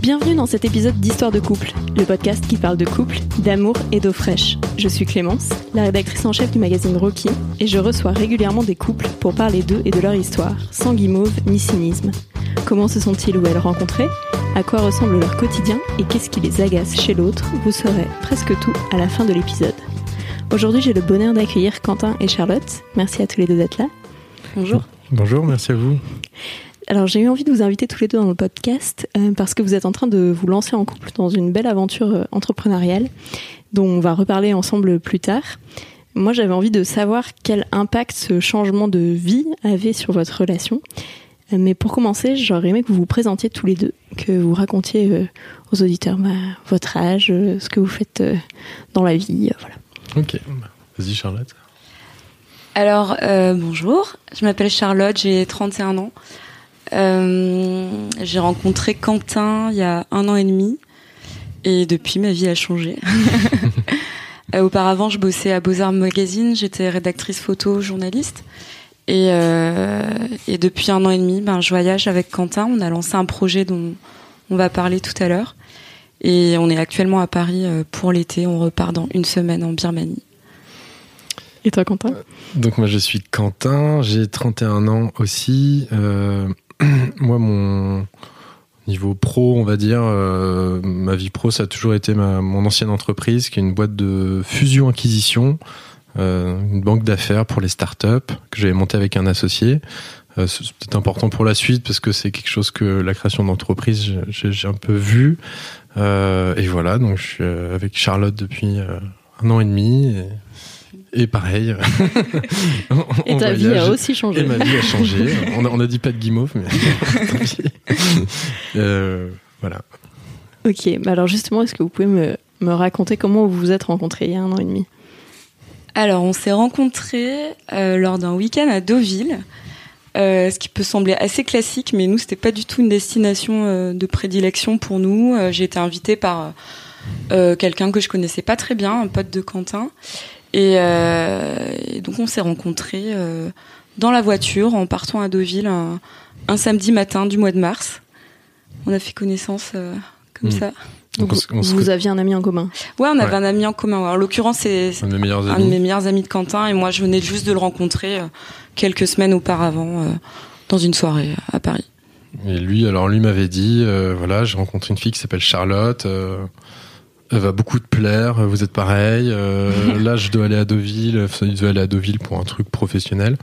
Bienvenue dans cet épisode d'Histoire de couple, le podcast qui parle de couple, d'amour et d'eau fraîche. Je suis Clémence, la rédactrice en chef du magazine Rocky, et je reçois régulièrement des couples pour parler d'eux et de leur histoire, sans guimauve ni cynisme. Comment se sont-ils ou elles rencontrés À quoi ressemble leur quotidien? Et qu'est-ce qui les agace chez l'autre? Vous saurez presque tout à la fin de l'épisode. Aujourd'hui, j'ai le bonheur d'accueillir Quentin et Charlotte. Merci à tous les deux d'être là. Bonjour. Bonjour, merci à vous. Alors j'ai eu envie de vous inviter tous les deux dans le podcast euh, parce que vous êtes en train de vous lancer en couple dans une belle aventure euh, entrepreneuriale dont on va reparler ensemble plus tard. Moi j'avais envie de savoir quel impact ce changement de vie avait sur votre relation. Euh, mais pour commencer, j'aurais aimé que vous vous présentiez tous les deux, que vous racontiez aux auditeurs bah, votre âge, ce que vous faites dans la vie. voilà. Ok, vas-y Charlotte. Alors bonjour, je m'appelle Charlotte, j'ai 31 ans. Euh, j'ai rencontré Quentin il y a un an et demi et depuis ma vie a changé. euh, auparavant, je bossais à Beaux-Arts Magazine, j'étais rédactrice photo, journaliste. Et, euh, et, depuis un an et demi, ben, je voyage avec Quentin. On a lancé un projet dont on va parler tout à l'heure. Et on est actuellement à Paris euh, pour l'été. On repart dans une semaine en Birmanie. Et toi, Quentin? Donc moi, je suis Quentin. J'ai 31 ans aussi. Euh, moi, mon niveau pro, on va dire, euh, ma vie pro, ça a toujours été ma, mon ancienne entreprise, qui est une boîte de fusion-acquisition, euh, une banque d'affaires pour les startups que j'avais montée avec un associé. Euh, c'est peut-être important pour la suite parce que c'est quelque chose que la création d'entreprise, j'ai un peu vu. et voilà, donc je suis avec Charlotte depuis un an et demi. Et pareil. et ta vie a aussi changé. Et ma vie a changé. on, a, on a dit pas de guimauve, mais euh, voilà. Ok, bah alors justement, est-ce que vous pouvez me, me, raconter comment vous vous êtes rencontrés il y a un an et demi? Alors, on s'est rencontrés euh, lors d'un week-end à Deauville. Euh, ce qui peut sembler assez classique, mais nous, c'était pas du tout une destination euh, de prédilection pour nous. Euh, j'ai été invitée par quelqu'un que je connaissais pas très bien, un pote de Quentin. Euh, et, donc on s'est rencontrés euh, dans la voiture en partant à Deauville un, samedi matin du mois de mars. On a fait connaissance euh, comme hmm. ça. Donc, vous, aviez un ami en commun Ouais, on avait un ami en commun. En l'occurrence, c'est un, de mes meilleurs amis de Quentin et moi, je venais juste de le rencontrer quelques semaines auparavant dans une soirée à Paris. Et lui, alors lui m'avait dit, voilà, j'ai rencontré une fille qui s'appelle Charlotte elle va beaucoup te plaire, vous êtes pareil. Euh, là, je dois aller à Deauville, il doit aller à Deauville pour un truc professionnel.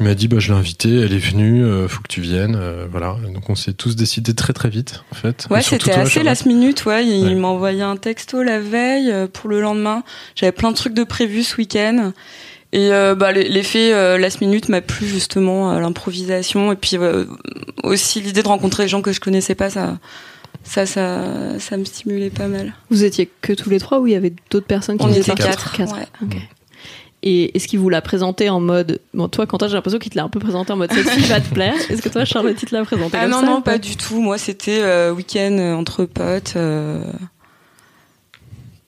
Il m'a dit, bah, je l'ai invité, elle est venue, euh, faut que tu viennes, euh, voilà. Donc on s'est tous décidés très très vite, en fait. Ouais, c'était assez last minute, ouais. Il m'a envoyé un texto la veille pour le lendemain. J'avais plein de trucs de prévus ce week-end. Et bah, l'effet last minute m'a plu justement l'improvisation et puis aussi l'idée de rencontrer des gens que je connaissais pas, ça ça, ça, ça me stimulait pas mal. Vous étiez que tous les trois ou il y avait d'autres personnes qui On étaient quatre. quatre. Et est-ce qu'il vous l'a présenté en mode. Bon, toi, Quentin, j'ai l'impression qu'il te l'a un peu présenté en mode cette fille va te plaire. Est-ce que toi, Charlotte, il te l'a présenté Ah non, non, pas, du tout. Moi, c'était euh, week-end euh, entre potes. Euh,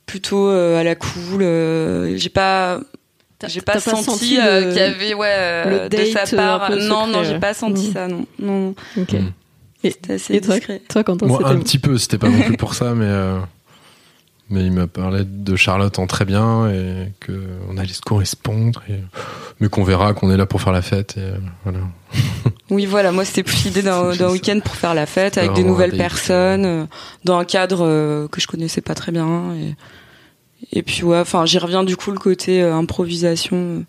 plutôt à la cool. j'ai pas. J'ai pas, senti, qu'il y avait ouais, de sa part. non, non, j'ai pas senti ça, non. non. Ok. C'était assez discret. Toi, quand on Un petit peu, c'était pas non plus pour ça, mais, euh, mais il m'a parlé de Charlotte en très bien et qu'on allait se correspondre, et, mais qu'on verra qu'on est là pour faire la fête. Et, euh, voilà. oui, voilà, moi c'était plus l'idée d'un week-end pour faire la fête avec des nouvelles personnes, euh, dans un cadre que je connaissais pas très bien. Et, et puis, ouais, enfin, j'y reviens du coup, le côté improvisation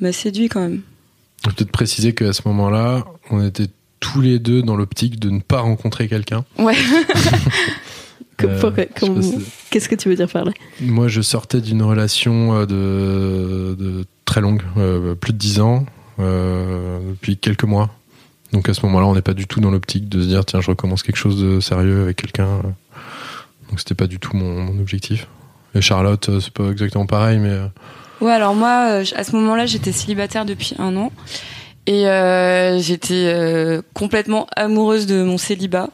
m'a séduit quand même. Peut-être préciser qu'à ce moment-là, on était tous les deux dans l'optique de ne pas rencontrer quelqu'un. Ouais. Euh, qu'est-ce que tu veux dire par là? Moi, je sortais d'une relation euh, de, très longue, euh, plus de 10 ans, depuis quelques mois. Donc à ce moment-là, on n'est pas du tout dans l'optique de se dire tiens, je recommence quelque chose de sérieux avec quelqu'un. Donc c'était pas du tout mon, mon objectif. Et Charlotte, c'est pas exactement pareil, mais. Ouais, alors moi, à ce moment-là, j'étais célibataire depuis un an. Et euh, j'étais euh, complètement amoureuse de mon célibat.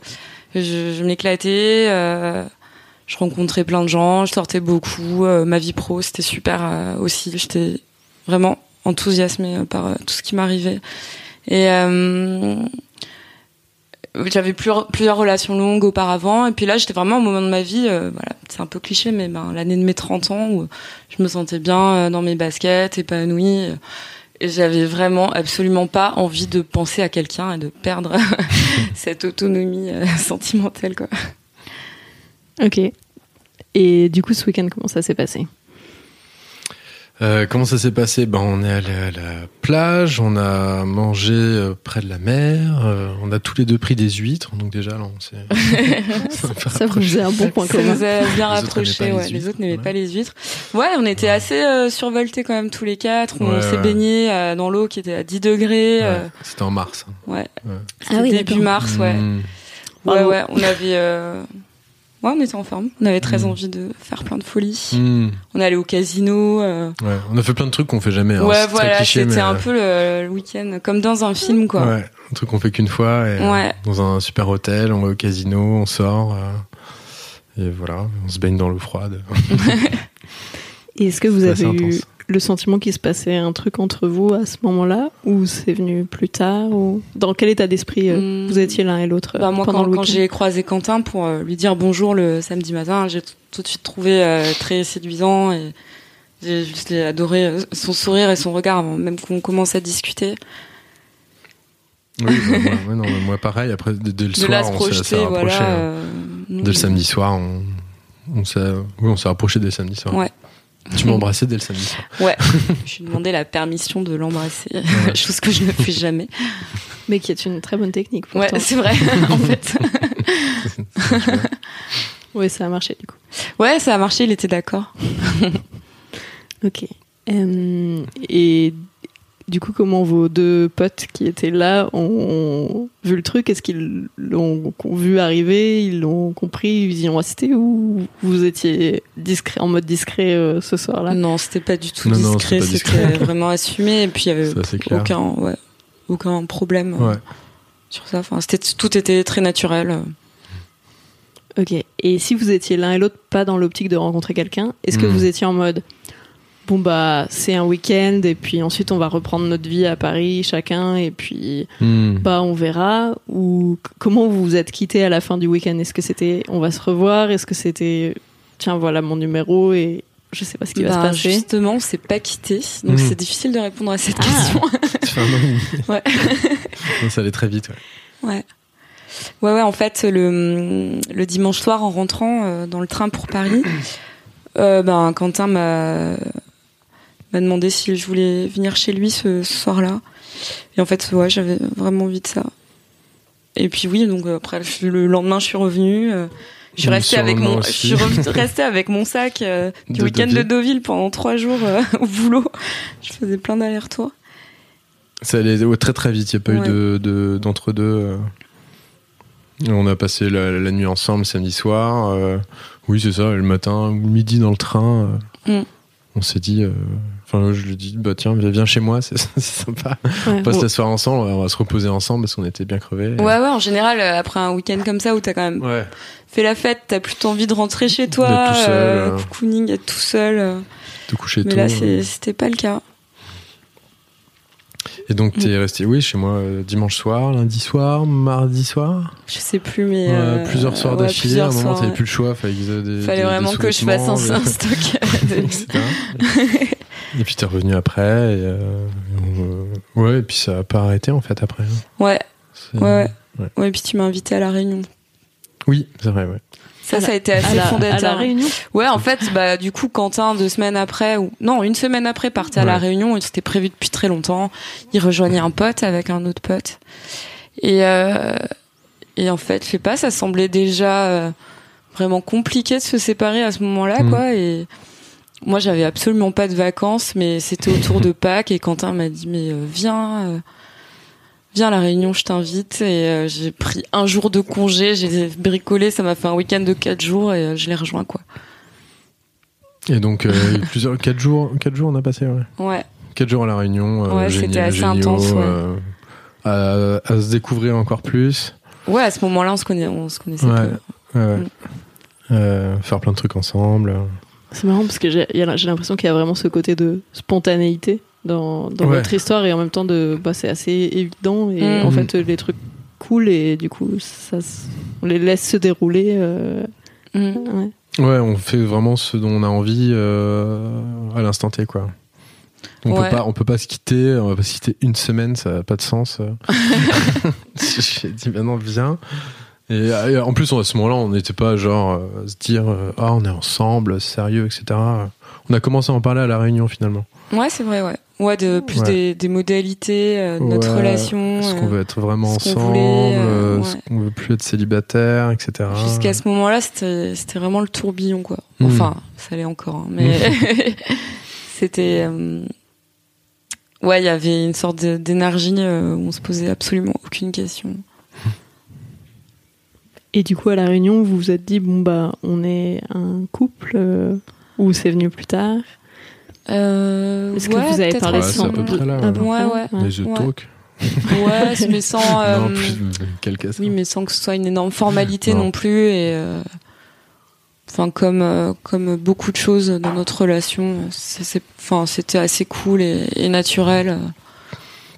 Je, je m'éclatais, euh, je rencontrais plein de gens, je sortais beaucoup. Euh, ma vie pro, c'était super euh, aussi. J'étais vraiment enthousiasmée par tout ce qui m'arrivait. Et j'avais plusieurs, plusieurs relations longues auparavant. Et puis là, j'étais vraiment au moment de ma vie, voilà, c'est un peu cliché, mais ben, l'année de mes 30 ans où je me sentais bien dans mes baskets, épanouie j'avais vraiment absolument pas envie de penser à quelqu'un et de perdre cette autonomie euh, sentimentale quoi. Ok. Et du coup ce week-end comment ça s'est passé? Euh, comment ça s'est passé? Ben, On est allé à la plage, on a mangé euh, près de la mer, euh, on a tous les deux pris des huîtres, donc déjà là on s'est. ça vous faisait un bon point commun. Ça nous a bien rapprochés, ouais. Les autres n'aimaient pas les huîtres. Ouais, on était assez euh, survoltés quand même tous les quatre. On s'est baigné dans l'eau qui était à 10 degrés. C'était en mars. Hein. Ouais. Ah oui, début mars, ouais. Mmh. Ouais, ouais, on avait. Ouais, on était en forme. On avait très mmh. envie de faire plein de folies. Mmh. On est allé au casino. Euh... Ouais, on a fait plein de trucs qu'on fait jamais. Hein. Ouais, voilà, c'était un peu le, week-end, comme dans un film, quoi. Ouais, un truc qu'on fait qu'une fois. Et, ouais. dans un super hôtel, on va au casino, on sort. Euh, et voilà, on se baigne dans l'eau froide. et est-ce que vous avez eu le sentiment qu'il se passait un truc entre vous à ce moment-là ou c'est venu plus tard ou dans quel état d'esprit euh, hmm. vous étiez l'un et l'autre bah, moi pendant quand, quand j'ai croisé Quentin pour euh, lui dire bonjour le samedi matin j'ai tout de suite trouvé euh, très séduisant et j'ai juste adoré son sourire et son regard même qu'on commence à discuter. Oui bah, moi, non, moi pareil après dès, le soir on s'est rapproché voilà, dès le samedi soir on, on s'est oui, on s'est rapproché dès samedi soir ouais tu m'as embrassé dès le samedi soir. Ouais, je lui ai demandé la permission de l'embrasser, chose que je ne fais jamais. Mais qui est une très bonne technique. Pourtant. Ouais, c'est vrai, en fait. oui, ça a marché du coup. Ouais, ça a marché, il était d'accord. ok. Euh, et du coup, comment vos deux potes qui étaient là ont, vu le truc? Est-ce qu'ils l'ont vu arriver? Ils l'ont compris? Ils y ont assisté? Ou vous étiez discret, en mode discret euh, ce soir-là? Non, c'était pas du tout discret. C'était vraiment assumé. Et puis, il y avait aucun, ouais, aucun problème euh, sur ça. Enfin, tout était très naturel. Ok. Et si vous étiez l'un et l'autre pas dans l'optique de rencontrer quelqu'un, est-ce que hmm. vous étiez en mode bon bah c'est un week-end et puis ensuite on va reprendre notre vie à Paris chacun et puis hmm. bah on verra. Ou comment vous vous êtes quitté à la fin du week-end? Est-ce que c'était on va se revoir? Est-ce que c'était tiens voilà mon numéro et je sais pas ce qui va se bah, passer. justement on s'est pas quitté donc hmm. c'est difficile de répondre à cette ah. question. Ouais. Ça allait très vite ouais. Ouais. Ouais ouais en fait le, le dimanche soir en rentrant euh, dans le train pour Paris euh, ben Quentin m'a m'a demandé si je voulais venir chez lui ce, soir-là. Et en fait, ouais, j'avais vraiment envie de ça. Et puis oui, donc euh, après le lendemain, je suis revenue. Euh, je suis restée avec mon, je suis restée avec mon sac euh, du week-end de Deauville pendant trois jours au boulot. Je faisais plein d'allers-retours. Ça allait très très vite. Il n'y a pas eu de d'entre deux. On a passé la, nuit ensemble samedi soir. oui, c'est ça. Le matin, midi dans le train. Mm. On s'est dit, Enfin, je lui dis, bah tiens, viens chez moi, c'est sympa. on passe la soirée ensemble, on va se reposer ensemble parce qu'on était bien crevés. Ouais, ouais, en général, euh, après un week-end comme ça où t'as quand même fait la fête, t'as plutôt envie de rentrer chez toi, tout seul, euh, cocooning, être tout seul. Euh. Te coucher Mais là, c'était pas le cas. Et donc, t'es resté, oui, chez moi dimanche soir, lundi soir, mardi soir Je sais plus, mais. plusieurs soirs d'affilée, à un moment, t'avais plus le choix. Fallait, des, fallait vraiment que je fasse un, un stock. Et puis t'es revenu après. Et, euh, ouais, et puis ça a pas arrêté en fait après. Hein. Ouais. Ouais, ouais. Ouais, et puis tu m'as invité à la réunion. Oui, c'est vrai, ouais. Ça, ça a été assez fondateur. À la réunion? Ouais, en fait, bah, du coup, Quentin, deux semaines après, ou non, une semaine après, partait à la réunion, et c'était prévu depuis très longtemps. Il rejoignait un pote avec un autre pote. Et, euh, et en fait, je sais pas, ça semblait déjà euh, vraiment compliqué de se séparer à ce moment-là, mm. quoi. Et, moi, j'avais absolument pas de vacances, mais c'était autour de Pâques et Quentin m'a dit mais euh, viens, euh, viens à la réunion, je t'invite. Et euh, j'ai pris un jour de congé, j'ai bricolé, ça m'a fait un week-end de quatre jours et je l'ai rejoint quoi. Et donc euh, plusieurs quatre jours, quatre jours on a passé. Ouais. Ouais. Quatre jours à la réunion. euh, Ouais, c'était assez géniaux, intense, ouais. euh, à, à se découvrir encore plus. Ouais, à ce moment-là, on se connaît, on se connaissait Ouais. peu. Ouais. Mm. Faire plein de trucs ensemble. C'est marrant parce que j'ai l'impression qu'il y a vraiment ce côté de spontanéité dans, dans Ouais. votre histoire et en même temps de bah, c'est assez évident et Mm. en fait les trucs cool et du coup ça on les laisse se dérouler. euh, Mm. ouais. Ouais, on fait vraiment ce dont on a envie euh, à l'instant T, quoi. On Ouais. peut pas, on peut pas se quitter, on va pas se quitter une semaine, ça n'a pas de sens. J'ai dit maintenant viens. Et, euh, en plus, à ce moment-là, on n'était pas genre euh, à se dire euh, ah on est ensemble, sérieux, etc. On a commencé à en parler à la réunion finalement. Ouais, c'est vrai, ouais. Ouais, de plus Ouais. des, des modalités euh, de notre Ouais, relation. Est-ce euh, qu'on veut être vraiment ensemble voulait, euh, euh, ouais. Est-ce qu'on veut plus être célibataire, etc. Jusqu'à ce moment-là, c'était c'était vraiment le tourbillon, quoi. Mm. Enfin, ça l'est encore, hein, mais c'était. euh, Ouais, il y avait une sorte d'énergie euh, où on se posait absolument aucune question. Et du coup à la réunion vous vous êtes dit bon bah on est un couple euh, ou c'est venu plus tard. Euh, Est-ce que vous avez parlé Ouais, à peu sans- près là, ouais. Ouais, ouais. Les. Talk. Ouais, mais sans. euh, Non, plus, quel casse. Oui, mais sans que ce soit une énorme formalité Non. non, plus. Et euh, enfin, comme euh, comme beaucoup de choses dans notre relation, c'était assez cool et, et naturel.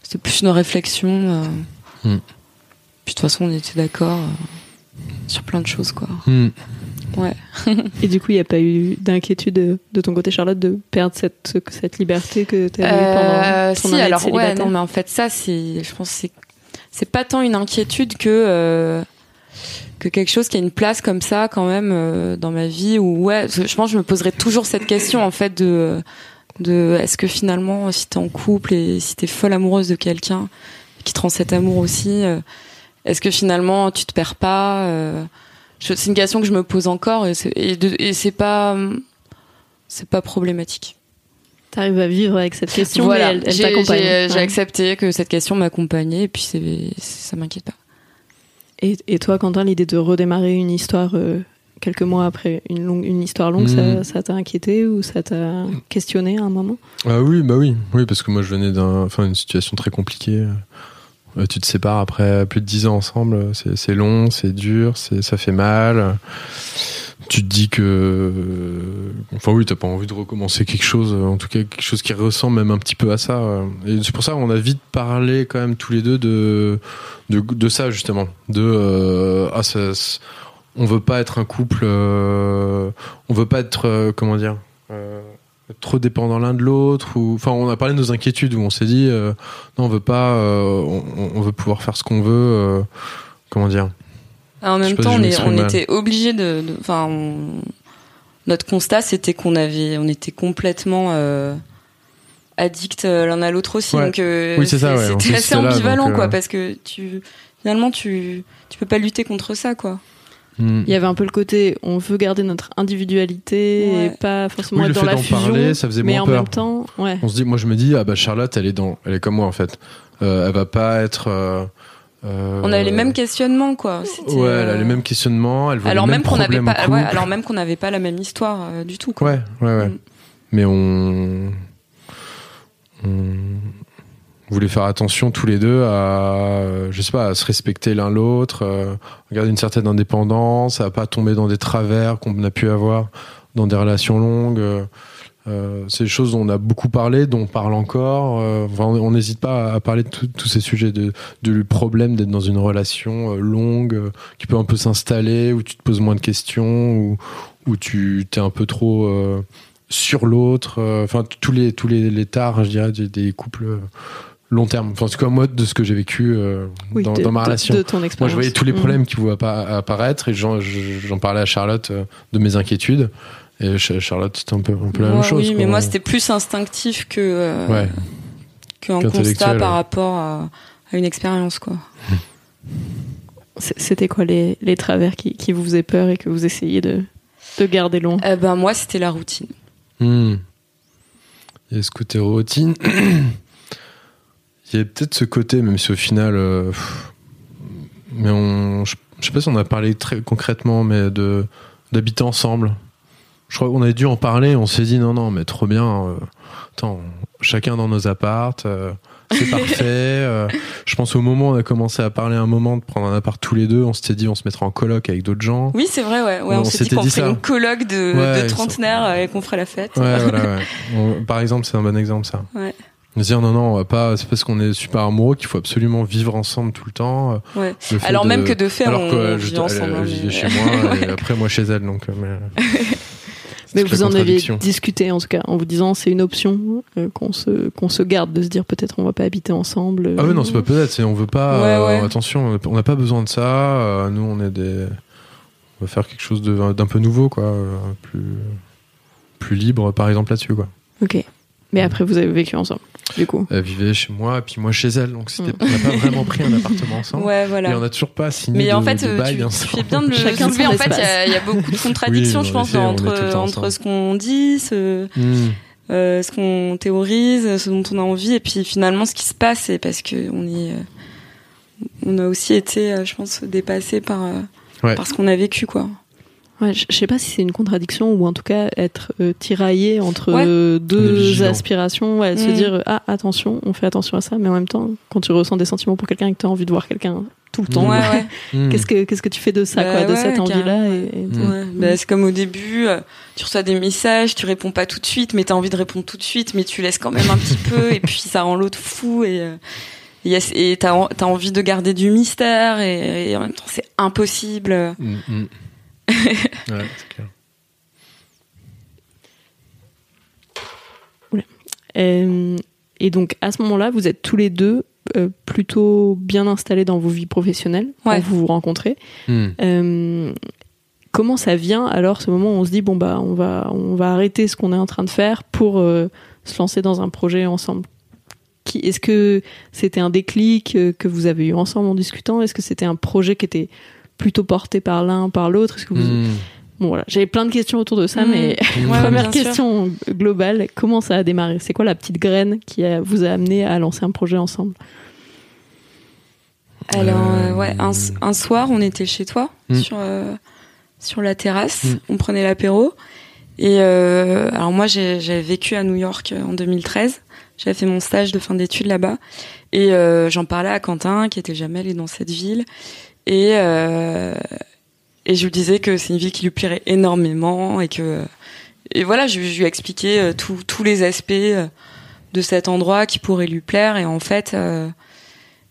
C'était plus une réflexion. euh. Hmm. Puis de toute façon, on était d'accord euh, sur plein de choses, quoi. Hmm. Ouais. Et du coup il n'y a pas eu d'inquiétude de, de ton côté Charlotte de perdre cette cette liberté que tu avais Euh, pendant ton si, année de alors ouais, célibataire non, mais en fait, ça, c'est, je pense, que c'est, c'est pas tant une inquiétude que euh, que quelque chose qui a une place comme ça quand même euh, dans ma vie. Où ouais, je je pense, que je me poserai toujours cette question en fait de de est-ce que finalement, si t'es en couple et si t'es folle amoureuse de quelqu'un qui te rend cet amour aussi, euh, est-ce que finalement tu te perds pas euh, C'est une question que je me pose encore et c'est, pas c'est pas problématique. T'arrives à vivre avec cette question, Voilà, mais elle, t'accompagne. j'ai- Ouais. accepté que cette question m'accompagnait et puis c'est, ça m'inquiète pas. Et, et toi, Quentin, l'idée de redémarrer une histoire euh, quelques mois après une, longue, une histoire longue, Mm. ça, ça t'a inquiété ou ça t'a questionné à un moment? Ah oui, bah oui, oui, parce que moi je venais d'un, enfin, une situation très compliquée. Euh, tu te sépares après plus de 10 ans ensemble, c'est, long, c'est dur, ça fait mal. Tu te dis que, enfin oui, t'as pas envie de recommencer quelque chose, en tout cas quelque chose qui ressemble même un petit peu à ça. Et c'est pour ça qu'on a vite parlé quand même tous les deux de ça justement, de euh, ah on veut pas être un couple, euh, on veut pas être euh, comment dire. Trop dépendants l'un de l'autre ou enfin on a parlé de nos inquiétudes où on s'est dit euh, non on veut pas euh, on, on veut pouvoir faire ce qu'on veut euh, comment dire? En Je sais même temps, si on, était obligé de, enfin, notre constat c'était qu'on avait, on était complètement addicts euh, l'un à l'autre aussi. Ouais. Donc Oui, c'est ça, ouais. En C'était assez là, ambivalent donc, quoi, parce que tu finalement tu tu peux pas lutter contre ça quoi. Hmm. Il y avait un peu le côté, on veut garder notre individualité Ouais. et pas forcément Oui, être le dans la fusion. parler, ça faisait mais moins en peur. même temps, ouais. on se dit moi je me dis ah bah Charlotte elle est dans elle est comme moi en fait Euh, elle va pas être euh, euh, On avait les mêmes questionnements quoi. Ouais elle a euh, les mêmes questionnements elle Alors les même mêmes qu'on n'avait pas, ouais, alors même qu'on n'avait pas la même histoire euh, du tout quoi. ouais ouais ouais Mm. mais on on voulait faire attention tous les deux à euh, je sais pas à se respecter l'un l'autre euh, garder une certaine indépendance à pas tomber dans des travers qu'on a pu avoir dans des relations longues euh, euh, c'est des choses dont on a beaucoup parlé, dont on parle encore. on n'hésite pas à parler de tous ces sujets, de, le problème d'être dans une relation longue, qui peut un peu s'installer, où tu te poses moins de questions, où, où tu es un peu trop sur l'autre. Enfin, tous les tous les, tares, je dirais, des, couples long terme. Enfin, en tout cas, moi, de ce que j'ai vécu euh, Oui, dans, de- dans ma de- relation. De ton Moi, expérience. je voyais tous les Mm. problèmes qui pouvaient appa- apparaître et j'en, j'en parlais à Charlotte euh, de mes inquiétudes. Et Ch- Charlotte, c'était un peu, un peu la même chose. oui, mais moi c'était plus instinctif que euh, Ouais. qu'un constat par rapport à, à une expérience quoi. C'était quoi les, les travers qui, qui vous faisaient peur et que vous essayez de, de garder loin? Eh ben moi c'était la routine. Hmm. Il y a ce côté routine? il y avait peut-être ce côté, même si au final, euh, mais on, je, je sais pas si on a parlé très concrètement, mais de d'habiter ensemble. Je crois qu'on avait dû en parler. On s'est dit non, non, mais trop bien. euh, attends, chacun dans nos appartes. euh, c'est parfait. euh, je pense au moment où on a commencé à parler un moment de prendre un appart tous les deux, on s'était dit on se mettrait en coloc avec d'autres gens. Oui, c'est vrai, ouais. ouais On on s'est dit s'était qu'on dit ferait une colloque de, Ouais, de trentenaires et qu'on ferait la fête. Ouais, voilà, ouais. On- par exemple, c'est un bon exemple, ça. Ouais. De se dire non, non, on va pas, c'est parce qu'on est super amoureux qu'il faut absolument vivre ensemble tout le temps. euh, Ouais. le Alors de- même que de fait, Alors on, que on vit je- ensemble. elle, hein, mais- chez moi et après moi chez elle, donc. euh, Mais, vous en avez discuté en tout cas, en vous disant c'est une option euh, qu'on se qu'on se garde de se dire peut-être on va pas habiter ensemble. euh, Ah oui, non, c'est pas peut-être, c'est on veut pas. Ouais, euh, ouais. attention, on n'a pas besoin de ça. euh, nous, on est des. On va faire quelque chose d'un peu nouveau, quoi. euh, plus, plus libre, par exemple, là-dessus, quoi. Ok. Mais après vous avez vécu ensemble, du coup. Elle vivait chez moi, et puis moi chez elle, donc c'était- Mm. on n'a pas vraiment pris un appartement ensemble. Ouais, Et voilà. on n'a toujours pas signé Mais de, en fait, de euh, bail tu, ensemble. tu fais bien de le Chacun soulever. En fait, il y a- il y, a beaucoup de contradictions, Oui, je en pense, effet, entre, entre ce qu'on dit, ce, Mm. euh, ce qu'on théorise, ce dont on a envie, et puis finalement ce qui se passe, c'est parce que on est, euh, on a aussi été, euh, je pense, dépassé par, euh, Ouais. par ce qu'on a vécu, quoi. Ouais, je sais pas si c'est une contradiction ou en tout cas être euh, tiraillé entre Ouais. euh, deux aspirations, ouais, se Mm. dire euh, ah attention, on fait attention à ça, mais en même temps quand tu ressens des sentiments pour quelqu'un et que tu as envie de voir quelqu'un tout le temps, Ouais, ouais. Mm. qu'est-ce que qu'est-ce que tu fais de ça Bah quoi, de ouais, cette envie là carrément, et, et- Mm. Ouais, bah, c'est comme au début, euh, tu reçois des messages, tu réponds pas tout de suite, mais t'as envie de répondre tout de suite, mais tu laisses quand même un petit peu, et puis ça rend l'autre fou, et euh, et y a- et t'as t'as envie de garder du mystère, et, et en même temps c'est impossible. Ouais, c'est clair. Euh, et donc à ce moment-là, vous êtes tous les deux euh, plutôt bien installés dans vos vies professionnelles Ouais. quand vous vous rencontrez. Mm. Euh, comment ça vient alors ce moment où on se dit bon bah on va on va arrêter ce qu'on est en train de faire pour euh, se lancer dans un projet ensemble? Qui- Est-ce que c'était un déclic que vous avez eu ensemble en discutant? Est-ce que c'était un projet qui était plutôt porté par l'un par l'autre Est-ce que vous Mm. bon voilà j'avais plein de questions autour de ça Mm. mais Ouais, première sûr. question globale comment ça a démarré? C'est quoi la petite graine qui a- vous a amené à lancer un projet ensemble? Alors Euh, euh, ouais, un, un soir on était chez toi sur euh, sur la terrasse, on prenait l'apéro. Et euh, alors moi j'ai- j'avais vécu à New York en 2013. J'avais fait mon stage de fin d'études là-bas et euh, j'en parlais à Quentin qui était jamais allé dans cette ville et euh, et je lui disais que c'est une ville qui lui plairait énormément et que et voilà je, je lui ai expliqué euh, tous tous les aspects euh, de cet endroit qui pourraient lui plaire et en fait euh,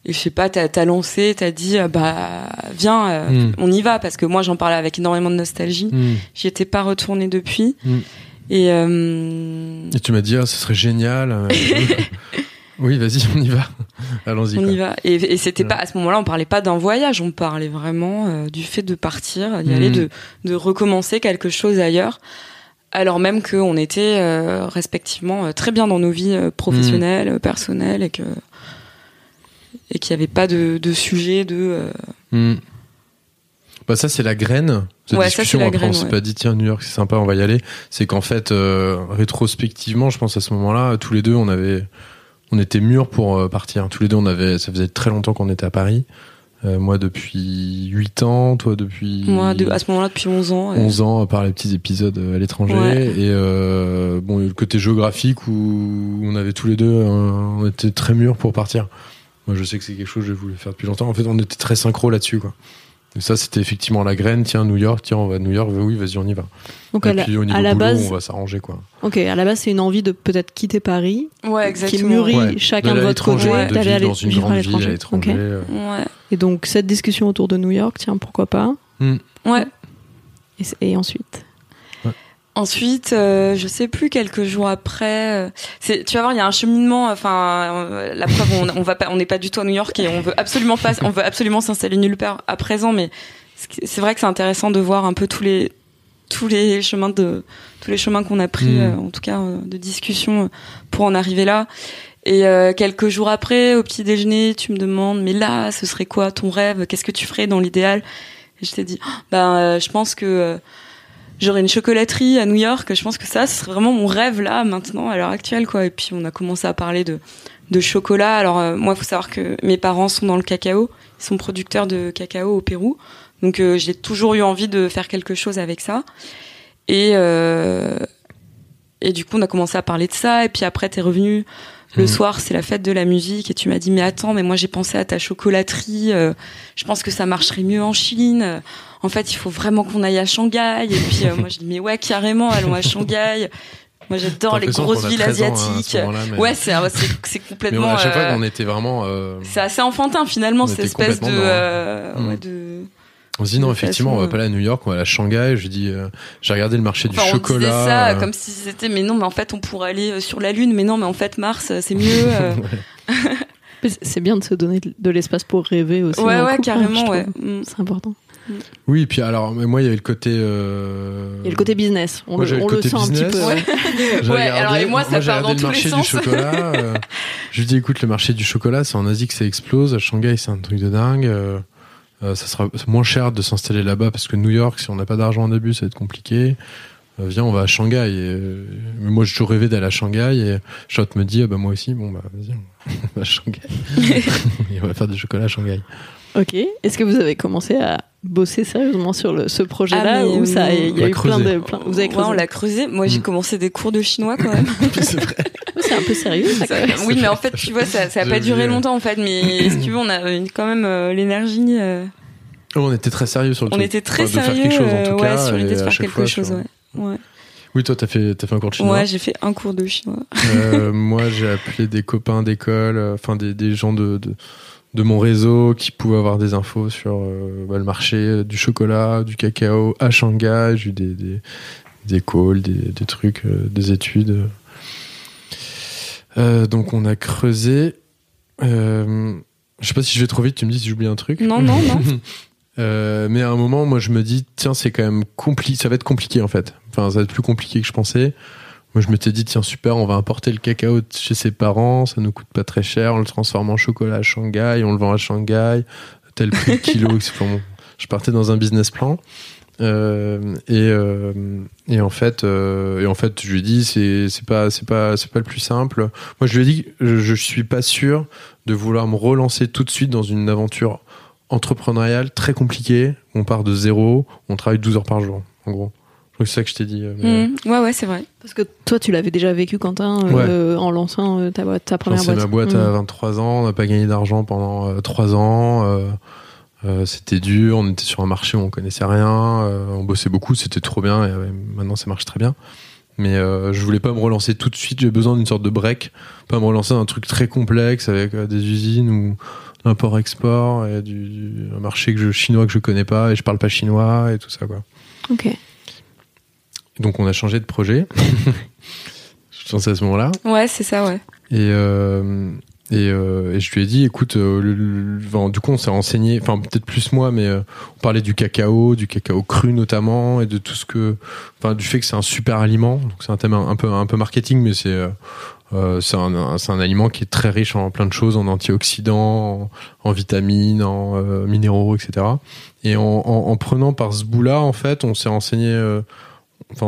et je sais pas, t'as as lancé, t'as dit euh, bah viens, euh, Mm. on y va parce que moi j'en parlais avec énormément de nostalgie. Mm. J'y étais pas retournée depuis. Mm. Et euh, Et tu m'as dit, ah, ce serait génial. oui, vas-y, on y va. Allons-y. on quoi. y va. Et, et c'était Ouais. pas à ce moment-là, on parlait pas d'un voyage, on parlait vraiment euh, du fait de partir, d'y aller, de, de recommencer quelque chose ailleurs. Alors même qu'on était euh, respectivement euh, très bien dans nos vies professionnelles, euh, personnelles, et que et qu'il n'y avait pas de, de sujet de euh, Hmm. Bah ça c'est la graine. Cette Ouais, discussion, c'est la graine, on s'est ouais. pas dit tiens New York c'est sympa on va y aller. C'est qu'en fait rétrospectivement je pense à ce moment-là tous les deux on avait on était mûrs pour euh, partir. Tous les deux on avait ça faisait très longtemps qu'on était à Paris. Euh, moi depuis 8 ans, toi depuis moi de, à ce moment-là depuis 11 ans. euh, 11 ans par les petits épisodes euh, à l'étranger Ouais. et euh, bon le côté géographique où on avait tous les deux euh, on était très mûrs pour partir. Moi je sais que c'est quelque chose que j'ai voulu faire depuis longtemps. En fait on était très synchro là-dessus quoi. Et ça c'était effectivement la graine. Tiens New York, tiens on va à New York. Oui vas-y on y va. Donc et à la, puis au niveau à la boulot base, on va s'arranger quoi. ok, à la base c'est une envie de peut-être quitter Paris, Ouais, qui exactement. mûrit Ouais. chacun de votre côté, de d'aller vivre aller dans une grande ville à l'étranger. l'étranger. Ok. euh. Ouais. Et donc cette discussion autour de New York, tiens pourquoi pas Ouais. Et, c- et ensuite Ensuite, euh, je sais plus quelques jours après, euh, c'est, tu vas voir, il y a un cheminement. Enfin, euh, la preuve, on, on va pas, on n'est pas du tout à New York et on veut absolument pas, on veut absolument s'installer nulle part à présent. Mais c'est vrai que c'est intéressant de voir un peu tous les tous les chemins de tous les chemins qu'on a pris, Mm. euh, en tout cas de discussion pour en arriver là. Et quelques jours après, au petit déjeuner, tu me demandes, mais là, ce serait quoi ton rêve? Qu'est-ce que tu ferais dans l'idéal? Et je t'ai dit, Oh, ben, je pense que j'aurais une chocolaterie à New York. Je pense que ça, ce serait vraiment mon rêve là, maintenant, à l'heure actuelle, quoi. Et puis on a commencé à parler de de chocolat. Alors euh, moi, il faut savoir que mes parents sont dans le cacao, ils sont producteurs de cacao au Pérou, donc euh, j'ai toujours eu envie de faire quelque chose avec ça. Et euh, et du coup, on a commencé à parler de ça. Et puis après, t'es revenu le Mhm. soir, c'est la fête de la musique, et tu m'as dit mais attends, mais moi j'ai pensé à ta chocolaterie. euh, je pense que ça marcherait mieux en Chine. En fait, il faut vraiment qu'on aille à Shanghai. Et puis euh, moi je dis mais ouais carrément, allons à Shanghai. Moi j'adore les grosses villes 13 ans, hein, ce asiatiques. mais- Ouais, c'est c'est c'est Mais complètement. à chaque fois euh, qu'on était vraiment. euh, c'est assez enfantin finalement cette espèce de, dans- euh, Mm. ouais, de On se dit non, effectivement, on va façon, pas aller à New York, on va aller à Shanghai. Je dis, euh, j'ai regardé le marché Enfin, du on chocolat. disait ça euh, comme si c'était mais non mais en fait on pourrait aller euh, sur la lune mais non mais en fait Mars c'est mieux euh. C'est- bien de se donner de l'espace pour rêver aussi. ouais ouais hein, carrément ouais. Mm. C'est important. Oui, puis alors, mais moi, il y avait le côté. euh, Il y a le côté business. On, Moi, le, on le le côté sent un petit business. peu. Ouais. regardé- alors, et moi, ça j'ai part regardé dans le tous les marché du sens. chocolat. euh, je lui dis, écoute, le marché du chocolat, c'est en Asie que ça explose. À Shanghai, c'est un truc de dingue. euh, ça sera moins cher de s'installer là-bas parce que New York, si on n'a pas d'argent au début, ça va être compliqué. Euh, viens, on va à Shanghai. Et, euh, mais moi, j'ai toujours rêvé d'aller à Shanghai. Et Charlotte me dit, ah bah moi aussi, bon bah vas-y, on va à Shanghai. et on va faire du chocolat à Shanghai. Ok. Est-ce que vous avez commencé à bosser sérieusement sur le, ce projet-là Ah, ou ça, il y on a eu plein de, plein- vous avez Ouais, creusé on l'a creusé moi j'ai Mm. commencé des cours de chinois quand même c'est vrai. C'est un peu sérieux. Ça, oui mais en fait tu vois ça ça a pas duré longtemps en fait mais si tu veux on a quand même euh, l'énergie euh, Oh, on était très sérieux sur le on truc. était très Enfin, de sérieux faire quelque chose en euh, tout ouais cas. sur l'idée de faire quelque fois, chose ouais ouais Oui, toi, t'as fait, t'as fait un cours de chinois. ouais j'ai fait un cours de chinois Euh, moi, j'ai appelé des copains d'école, euh, enfin des, des gens de, de, de mon réseau qui pouvaient avoir des infos sur euh, bah, le marché du chocolat, du cacao à Shanghai. J'ai eu des, des, des calls, des, des trucs, euh, des études. Euh, donc, on a creusé. Je sais pas si je vais trop vite, tu me dis si j'oublie un truc. non non non mais à un moment, moi, je me dis, tiens, c'est quand même compliqué. Ça va être compliqué en fait. Enfin, ça va être plus compliqué que je pensais. Moi, je m'étais dit, tiens, super, on va importer le cacao chez ses parents, ça nous coûte pas très cher, on le transforme en chocolat à Shanghai, on le vend à Shanghai, tel prix kilo. bon, je partais dans un business plan. Euh, et, euh, et en fait, euh, et en fait, je lui ai dit, c'est pas, c'est pas, c'est pas le plus simple. Moi, je lui ai dit, je, je suis pas sûr de vouloir me relancer tout de suite dans une aventure entrepreneuriale très compliquée. On part de zéro, on travaille 12 heures par jour, en gros. C'est ça que je t'ai dit. euh, mais, Mm. ouais ouais c'est vrai Parce que toi, tu l'avais déjà vécu, Quentin, euh, en lançant euh, ta, boîte, ta J'ai première lancé boîte. ma boîte Mm. à 23 ans, on n'a pas gagné d'argent pendant 3 ans. euh, euh, c'était dur, on était sur un marché où on connaissait rien, euh, on bossait beaucoup, c'était trop bien et euh, maintenant ça marche très bien. Mais euh, je voulais pas me relancer tout de suite, j'ai besoin d'une sorte de break, pas me relancer dans un truc très complexe avec euh, des usines ou l'import-export et du, du- un marché que je, chinois que je connais pas et je parle pas chinois et tout ça quoi. Ok. Donc on a changé de projet. je pense à ce moment-là. ouais c'est ça ouais Et, euh, et, euh, et je lui ai dit, écoute, euh, le- le- enfin, du coup, on s'est renseigné, enfin, peut-être plus moi, mais euh, on parlait du cacao, du cacao cru notamment, et de tout ce que. Enfin, du fait que c'est un super aliment. Donc, c'est un thème un, un peu, un peu marketing, mais c'est. euh, euh, c'est un, un- c'est un aliment qui est très riche en plein de choses, en antioxydants, en, en vitamines, en euh, minéraux, etc. Et en, en, en prenant par ce bout-là, en fait, on s'est renseigné euh,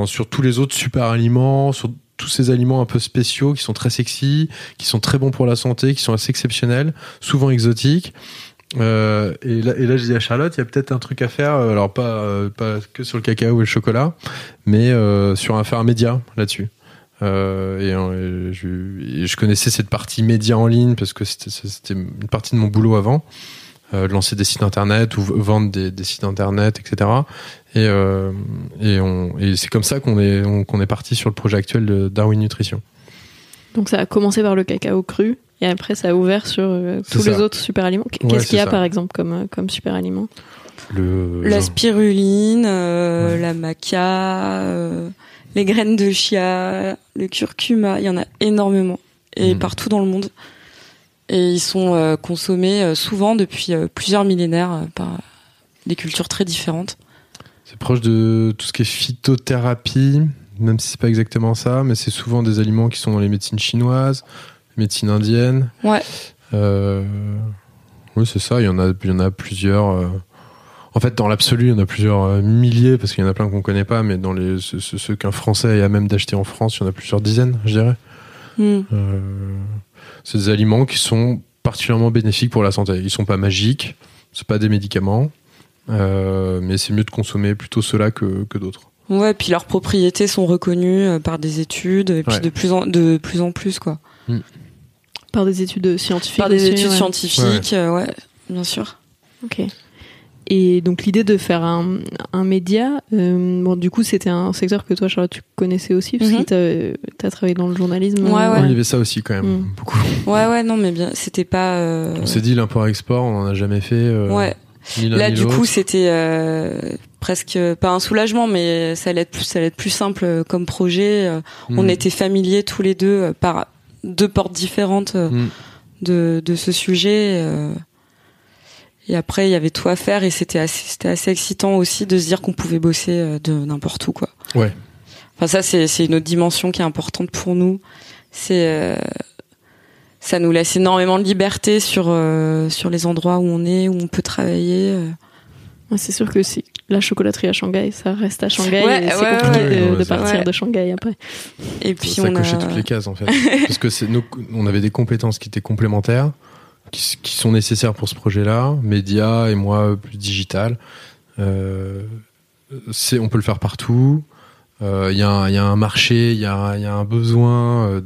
sur tous les autres super aliments, sur tous ces aliments un peu spéciaux qui sont très sexy, qui sont très bons pour la santé, qui sont assez exceptionnels, souvent exotiques. Euh, et, là, je dis à Charlotte, il y a peut-être un truc à faire, euh, alors pas, euh, pas que sur le cacao et le chocolat, mais sur un faire un média là-dessus. Et, je, connaissais cette partie média en ligne parce que c'était une partie de mon boulot avant, de lancer des sites internet ou vendre des sites internet, etc. Et, euh, et, on- et c'est comme ça qu'on est, on- est parti sur le projet actuel de Darwin Nutrition. Donc ça a commencé par le cacao cru et après ça a ouvert sur euh, tous ça. les autres super aliments. Ouais, Qu'est-ce qu'il y a ça. par exemple comme, euh, comme super aliment Le, la spiruline euh, Ouais. la maca euh, les graines de chia le curcuma il y en a énormément et Mhm. partout dans le monde et ils sont euh, consommés euh, souvent depuis euh, plusieurs millénaires euh, par des cultures très différentes C'est proche de tout ce qui est phytothérapie, même si c'est pas exactement ça, mais c'est souvent des aliments qui sont dans les médecines chinoises, les médecines indiennes. ouais Euh, oui, c'est ça. Il y en a, il y en a plusieurs. euh. En fait, dans l'absolu, il y en a plusieurs euh, milliers parce qu'il y en a plein qu'on connaît pas, mais dans les ceux, qu'un Français est à même d'acheter en France, il y en a plusieurs dizaines, je dirais. Euh, c'est des aliments qui sont particulièrement bénéfiques pour la santé. Ils sont pas magiques, c'est pas des médicaments, mais c'est mieux de consommer plutôt cela que, que d'autres. Ouais, puis leurs propriétés sont reconnues euh, par des études, et puis Ouais. de plus en de plus en plus quoi. Par des études scientifiques. Par des aussi, études ouais. scientifiques, euh, ouais, bien sûr. Ok. Et donc l'idée de faire un, un média, euh, bon du coup c'était un secteur que toi Charlotte tu connaissais aussi parce que tu as travaillé dans le journalisme. Ouais, euh, ouais. Il y avait ça aussi quand même, Mm. beaucoup. Ouais, ouais, non, mais bien, c'était pas. euh, On s'est dit l'import-export, on en a jamais fait. euh, ouais. Là, du coup, c'était euh, presque pas un soulagement, mais ça allait être plus, ça allait être plus simple euh, comme projet. Euh, On Mm. était familiers tous les deux euh, par deux portes différentes euh, Mm. de, de ce sujet. euh. et après, il y avait tout à faire et c'était assez, c'était assez excitant aussi de se dire qu'on pouvait bosser euh, de n'importe où, quoi. Ouais. Enfin, ça, c'est, c'est une autre dimension qui est importante pour nous. C'est, euh, ça nous laisse énormément de liberté sur, euh, sur les endroits où on est, où on peut travailler. euh. C'est sûr que si la chocolaterie à Shanghai, ça reste à Shanghai Ouais, c'est ouais, compliqué ouais. de, Ouais, de ça- partir ouais. de Shanghai après. Et puis, ça on cochait a. toutes les cases en fait. Parce que c'est nos- on avait des compétences qui étaient complémentaires, qui, sont nécessaires pour ce projet-là, médias et moi plus digital. Euh, c'est, on peut le faire partout. Euh, Il y, a un- il y a un marché, il y a, il y a un besoin euh,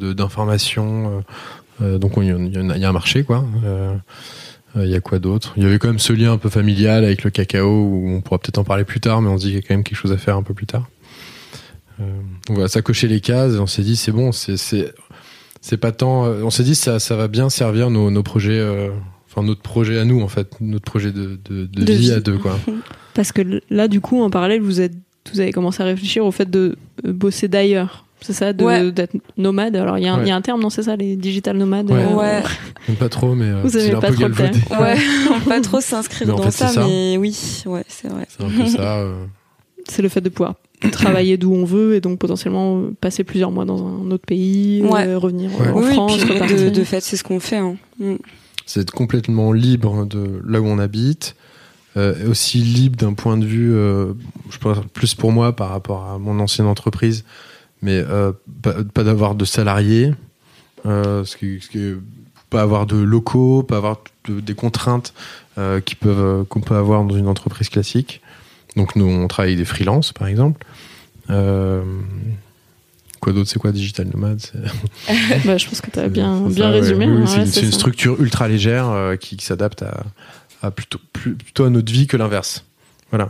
euh, donc on- il y, a- il y a un marché quoi. Euh, euh, Il y a quoi d'autre? Il y avait quand même ce lien un peu familial avec le cacao où on pourra peut-être en parler plus tard, mais on se dit qu'il y a quand même quelque chose à faire un peu plus tard. Euh, donc voilà, ça cochait les cases et on s'est dit c'est bon, c'est pas tant. On s'est dit ça ça va bien servir nos, nos projets, euh, enfin notre projet à nous en fait, notre projet de, de, de De vie, vie. à deux quoi. Parce que là du coup en parallèle vous êtes vous avez commencé à réfléchir au fait de bosser d'ailleurs. C'est ça, de- Ouais. d'être nomade. Alors il y, a un- Ouais. il y a un terme, non C'est ça, les digital nomades. Ouais. euh, Ouais. J'aime pas trop, mais euh, Vous c'est avez un pas peu trop le galvaudé. Ouais, pas trop s'inscrire dans fait, ça, ça. mais oui, ouais, c'est vrai. C'est un peu ça. euh. C'est le fait de pouvoir travailler d'où on veut et donc potentiellement euh, passer plusieurs mois dans un autre pays, Ouais. euh, revenir Ouais. en oui, France, puis de, de fait, c'est ce qu'on fait. Hein. Mm. c'est être complètement libre de là où on habite, euh, et aussi libre d'un point de vue, euh, je pense plus pour moi par rapport à mon ancienne entreprise, mais euh, pas, pas d'avoir de salariés, euh, ce qui, ce qui- pas avoir de locaux, pas avoir de- des contraintes euh, qui peuvent qu'on peut avoir dans une entreprise classique. Donc nous on travaille avec des freelances par exemple. Euh, quoi d'autre? C'est quoi digital nomade Bah, je pense que tu as bien, ça, résumé. Oui, hein, c'est ouais, une, c'est c'est une ça. structure ultra légère euh, qui, qui s'adapte à, à plutôt, plus- plutôt à notre vie que l'inverse. Voilà.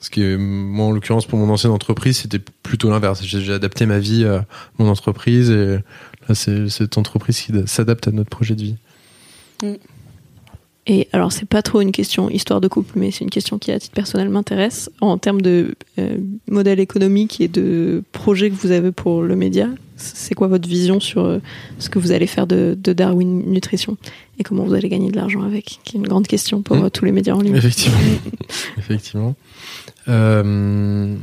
Ce qui est, moi, en l'occurrence, pour mon ancienne entreprise, c'était plutôt l'inverse. J'ai adapté ma vie à mon entreprise et là, c'est cette entreprise qui s'adapte à notre projet de vie. Et alors, c'est pas trop une question histoire de couple, mais c'est une question qui, à titre personnel, m'intéresse. En termes de euh, modèle économique et de projet que vous avez pour le média, c'est quoi votre vision sur euh, ce que vous allez faire de, de Darwin Nutrition et comment vous allez gagner de l'argent avec Qui est une grande question pour Mm. euh, tous les médias en ligne. Effectivement. Effectivement. Euh,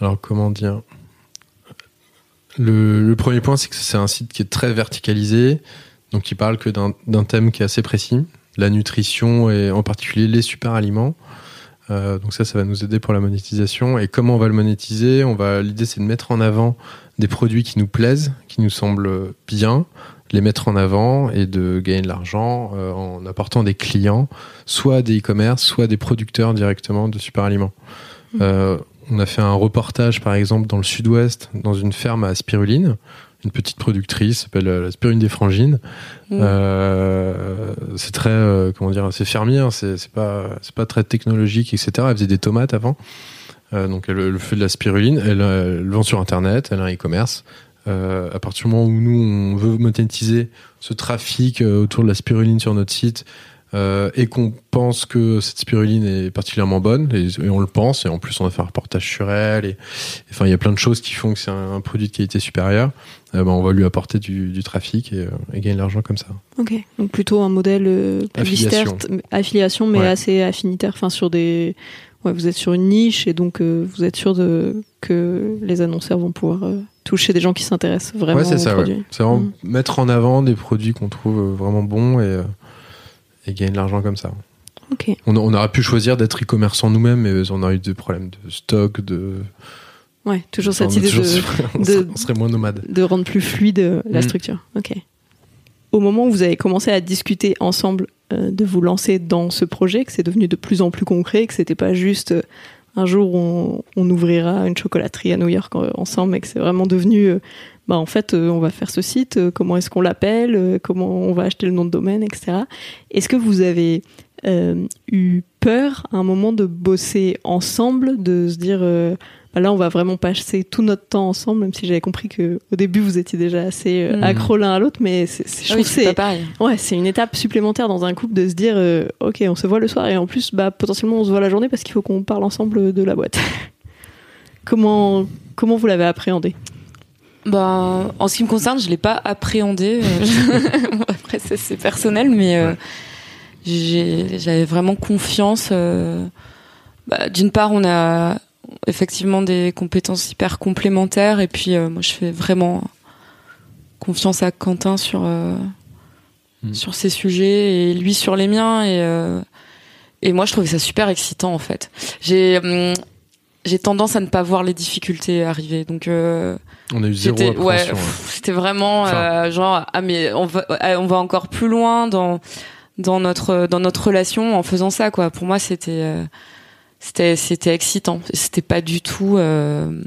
alors, comment dire? Le, premier point, c'est que c'est un site qui est très verticalisé, donc qui parle que d'un d'un thème qui est assez précis, la nutrition et en particulier les super aliments. Euh, donc ça, ça va nous aider pour la monétisation. Et comment on va le monétiser? On va l'idée, c'est de mettre en avant des produits qui nous plaisent, qui nous semblent bien, les mettre en avant et de gagner de l'argent euh, en apportant des clients, soit des e-commerce, soit des producteurs directement de super aliments. Mhm. Euh, on a fait un reportage, par exemple, dans le sud-ouest, dans une ferme à spiruline, une petite productrice, s'appelle euh, la spiruline des frangines. Mm. Euh, c'est très, comment dire, c'est fermier, hein, c'est pas, pas très technologique, etc. Elle faisait des tomates avant. Donc elle, elle fait de la spiruline, elle, elle vend sur internet, elle a un e-commerce. Euh, à partir du moment où nous on veut monétiser ce trafic euh, autour de la spiruline sur notre site euh, et qu'on pense que cette spiruline est particulièrement bonne et, et on le pense et en plus on a fait un reportage sur elle et enfin il y a plein de choses qui font que c'est un, un produit de qualité supérieure euh, ben, on va lui apporter du, du trafic et, et gagner de l'argent comme ça Ok, donc plutôt un modèle publicitaire, Affiliation. affiliation, mais Ouais. assez affinitaire. Enfin, sur des, ouais, vous êtes sur une niche et donc euh, vous êtes sûr de que les annonceurs vont pouvoir euh, toucher des gens qui s'intéressent vraiment ouais c'est ça produits. ouais. c'est vraiment Mm. mettre en avant des produits qu'on trouve euh, vraiment bons et, et gagner de l'argent comme ça Ok. on, on aurait pu choisir d'être e-commerçant nous-mêmes mais on a eu des problèmes de stock de Ouais, toujours Enfin, cette idée toujours de, sur- on, de- serait, on serait moins nomade. de rendre plus fluide la Mm. structure. Ok. Au moment où vous avez commencé à discuter ensemble de vous lancer dans ce projet, que c'est devenu de plus en plus concret, que c'était pas juste euh, un jour on, on ouvrira une chocolaterie à New York euh, ensemble, mais que c'est vraiment devenu, euh, bah en fait, euh, on va faire ce site, euh, comment est-ce qu'on l'appelle, euh, comment on va acheter le nom de domaine, etc. Est-ce que vous avez euh, eu peur à un moment de bosser ensemble, de se dire euh, là on va vraiment passer tout notre temps ensemble, même si j'avais compris que au début vous étiez déjà assez euh, Mm. accro l'un à l'autre, mais c'est, c'est- je Ah oui, trouve que c'est c'est pas pareil. ouais c'est une étape supplémentaire dans un couple de se dire euh, ok on se voit le soir et en plus bah potentiellement on se voit la journée parce qu'il faut qu'on parle ensemble de la boîte. comment comment vous l'avez appréhendé? Ben, en ce qui me concerne, je l'ai pas appréhendé. euh, Après, c'est personnel, mais euh, j'ai- j'avais vraiment confiance. euh, bah, D'une part, on a effectivement des compétences hyper complémentaires, et puis euh, moi, je fais vraiment confiance à Quentin sur euh, Mm. sur ces sujets et lui sur les miens, et euh, et moi, je trouvais ça super excitant en fait. J'ai hum, j'ai tendance à ne pas voir les difficultés arriver, donc. euh, On a eu zéro J'étais ouais, hein. c'était vraiment Enfin. euh, genre ah mais on va on va encore plus loin dans dans notre dans notre relation en faisant ça quoi. Pour moi c'était euh, c'était c'était excitant. C'était pas du tout euh,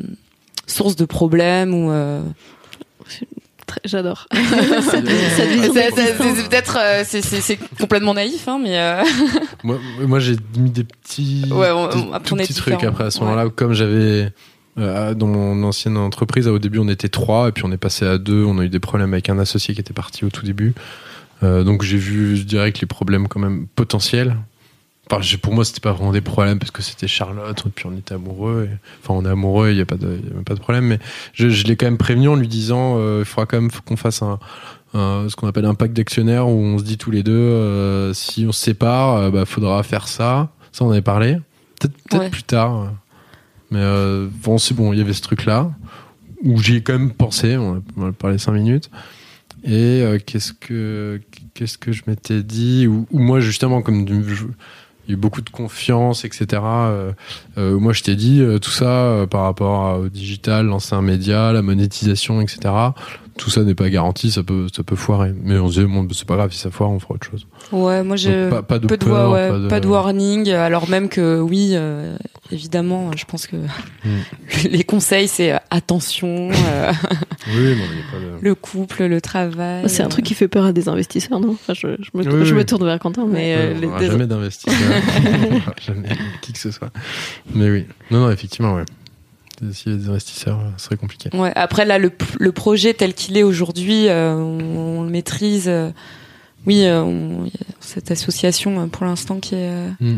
source de problème ou euh... J'adore. c'est vision c'est- peut-être euh, c'est complètement naïf hein mais euh, Moi, moi j'ai mis des petits, Ouais, on- des on- après, tout petits trucs après à ce moment-là. Comme j'avais euh, dans mon ancienne entreprise, au début on était trois et puis on est passé à deux. On a eu des problèmes avec un associé qui était parti au tout début. Euh, donc j'ai vu, je dirais que les problèmes quand même potentiels. Enfin, pour moi, c'était pas vraiment des problèmes parce que c'était Charlotte, et puis on était amoureux. et- enfin, on est amoureux, il n'y a, pas de- il y a pas de problème. Mais je, je l'ai quand même prévenu en lui disant euh, il faudra quand même qu'on fasse un, un- ce qu'on appelle un pacte d'actionnaires où on se dit tous les deux euh, si on se sépare, euh, bah, faudra faire ça. Ça, on avait parlé. Peut-être peut-être Ouais. plus tard. Mais euh, bon, c'est bon, il y avait ce truc-là où j'y ai quand même pensé. On a, parlé cinq minutes. Et euh, qu'est-ce que qu'est-ce que je m'étais dit? Ou moi justement comme du- je- il y a eu beaucoup de confiance, etc. Euh, euh, moi, je t'ai dit euh, tout ça par rapport au digital, lancer média, la monétisation, etc. Tout ça n'est pas garanti, ça peut, ça peut foirer. Mais on se disait, bon, c'est pas grave, si ça foire, on fera autre chose. ouais moi je Donc, pas, pas de peu de, peur, ouais, pas de- pas de warning alors même que oui euh, évidemment je pense que les conseils c'est euh, attention euh, Oui, non, il y a pas de. le couple, le travail. C'est un truc qui fait peur à des investisseurs, non? Enfin, je, je me, Oui, je oui. me tourne vers Quentin, mais euh, on les- jamais d'investisseur, On aura jamais qui que ce soit. Mais oui, non, non, effectivement, ouais. S'il y a des investisseurs, ce serait compliqué. Ouais. Après là, le, le projet tel qu'il est aujourd'hui, euh, on, on le maîtrise. euh, oui, euh, on- il y a cette association euh, pour l'instant qui est. euh,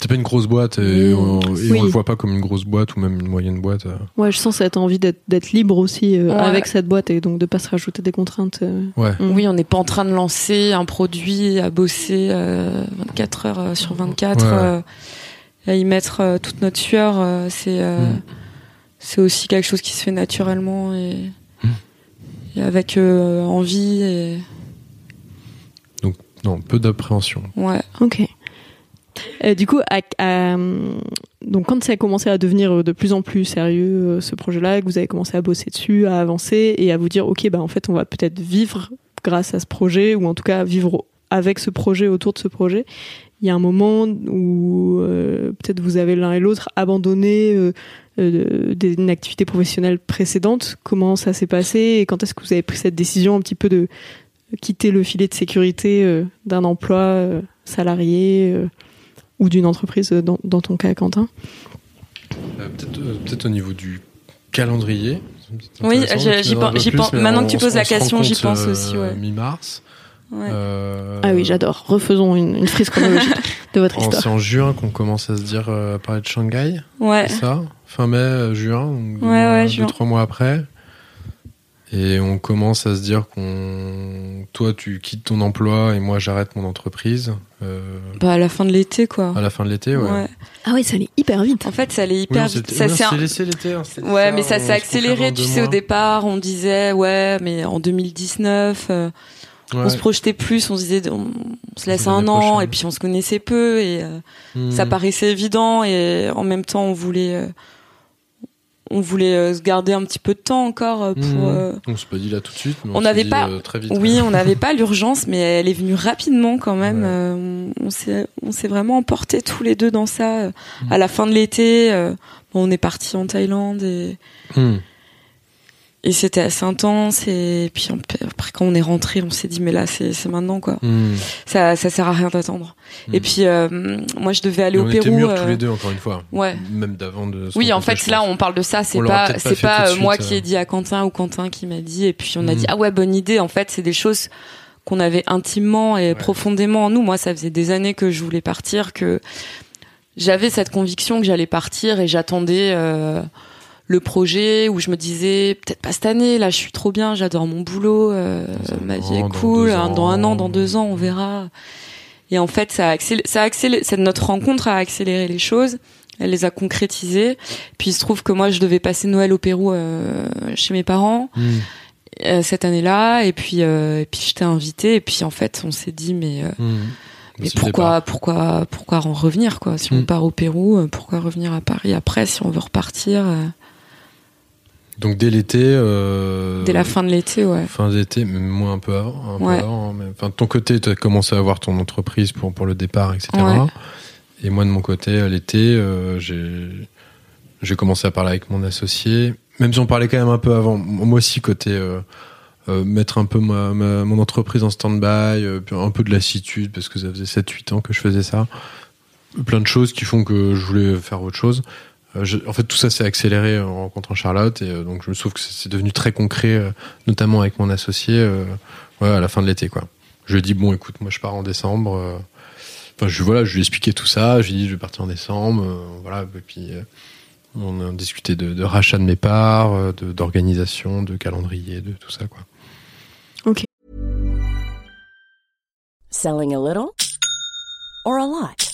C'est pas une grosse boîte et, Mm. on, et Oui. on le voit pas comme une grosse boîte ou même une moyenne boîte. euh. ouais, je sens cette envie d'être libre aussi euh, Ouais. avec cette boîte et donc de pas se rajouter des contraintes. euh. Ouais. Mm. Oui, on n'est pas en train de lancer un produit à bosser euh, 24 heures euh, sur 24, Ouais. À y mettre euh, toute notre sueur. euh, c'est euh, Mm. c'est aussi quelque chose qui se fait naturellement et, Mm. et avec euh, envie. Et, Non, peu d'appréhension. ouais. Ok. Du coup, à- à, donc quand ça a commencé à devenir de plus en plus sérieux ce projet-là, que vous avez commencé à bosser dessus, à avancer et à vous dire ok, bah en fait on va peut-être vivre grâce à ce projet ou en tout cas vivre avec ce projet autour de ce projet. Il y a un moment où euh, peut-être vous avez l'un et l'autre abandonné euh, euh, des- une activité professionnelle précédente. Comment ça s'est passé et quand est-ce que vous avez pris cette décision un petit peu de quitter le filet de sécurité euh, d'un emploi euh, salarié euh, ou d'une entreprise dans, dans ton cas, Quentin? Euh, Peut-être euh, au niveau du calendrier. Oui, pense- maintenant que tu poses se- la question, j'y pense aussi, ouais. Mi-mars. Ouais. Euh, Ah oui, j'adore. Refaisons une, une frise chronologique de votre histoire. C'est en juin qu'on commence à se dire euh, à parler de Shanghai, Ouais. c'est ça? Fin mai, euh, juin, donc deux, Ouais, mois- ouais, deux, juin. trois mois après. Et on commence à se dire qu'on. Toi, tu quittes ton emploi et moi, j'arrête mon entreprise. euh, Bah, à la fin de l'été, quoi. à la fin de l'été, ouais. Ouais. Ah oui, ça allait hyper vite. En fait, ça allait Oui, hyper on vite. s'était- Ça s'est un- laissé l'été. hein, Ouais, ça, mais ça s'est se accéléré. Tu sais, au départ, on disait, ouais, mais en 2019, on se projetait plus, on se disait, on, on se laisse un an, prochaine. et puis on se connaissait peu, et euh, Hmm. ça paraissait évident, et en même temps, on voulait, euh, on voulait euh, se garder un petit peu de temps encore pour. Euh, On s'est pas dit là tout de suite, mais on, n'avait pas- très vite. Oui, on n'avait pas l'urgence, mais elle est venue rapidement quand même. Ouais. On s'est, on s'est vraiment emportés tous les deux dans ça. euh, Mm. À la fin de l'été, on est parti en Thaïlande et, Hmm. Et c'était assez intense. Et puis on- après, quand on est rentré, on s'est dit mais là, c'est, c'est maintenant quoi. Hmm. Ça, ça sert à rien d'attendre. Et puis euh, moi, je devais aller Et au on Pérou. était mûrs euh, tous les deux, encore une fois. Ouais. Même d'avant de. Oui, en fait, là, pense. on parle de ça. C'est pas, c'est pas euh, moi qui euh. ai dit à Quentin ou Quentin qui m'a dit. Et puis on a Mhm. dit ah ouais, bonne idée. En fait, c'est des choses qu'on avait intimement et Ouais. profondément en nous. Moi, ça faisait des années que je voulais partir, que j'avais cette conviction que j'allais partir et j'attendais euh, le projet où je me disais peut-être pas cette année. Là, je suis trop bien, j'adore mon boulot, euh, ma an, vie est cool. hein, Dans un an, ans. dans deux ans, on verra. Et en fait, ça a accéléré, ça a accéléré, cette- notre rencontre a accéléré les choses. Elle les a concrétisées. Puis il se trouve que moi, je devais passer Noël au Pérou euh, chez mes parents Hmm. euh, cette année-là. Et puis, euh, et puis j'étais invitée. Et puis en fait, on s'est dit, mais, euh, Hmm. mais le pourquoi, pourquoi, pourquoi en revenir quoi? Si on Mm. part au Pérou, euh, pourquoi revenir à Paris après? Si on veut repartir Donc dès l'été. euh, dès la fin de l'été, ouais. Fin d'été, même moi un peu avant. Un peu Ouais. avant mais, enfin, de ton côté, tu as commencé à avoir ton entreprise pour, pour le départ, etc. Ouais. Et moi, de mon côté, à l'été, euh, j'ai j'ai commencé à parler avec mon associé. Même si on parlait quand même un peu avant. Moi aussi, côté euh, euh, mettre un peu ma, ma- mon entreprise en stand-by, euh, un peu de lassitude, parce que ça faisait 7-8 ans que je faisais ça. Plein de choses qui font que je voulais faire autre chose. Euh, je- en fait, tout ça s'est accéléré en rencontrant Charlotte, et euh, donc je me trouve que c'est devenu très concret, euh, notamment avec mon associé, euh, ouais, à la fin de l'été, quoi. Je lui ai dit bon, écoute, moi je pars en décembre. euh, Enfin, je voilà, je lui ai expliqué tout ça. Je lui ai dit je vais partir en décembre, euh, voilà. Et puis euh, on a discuté de, de rachat de mes parts, euh, de- d'organisation, de, calendrier, de tout ça, quoi. Selling a little or a lot?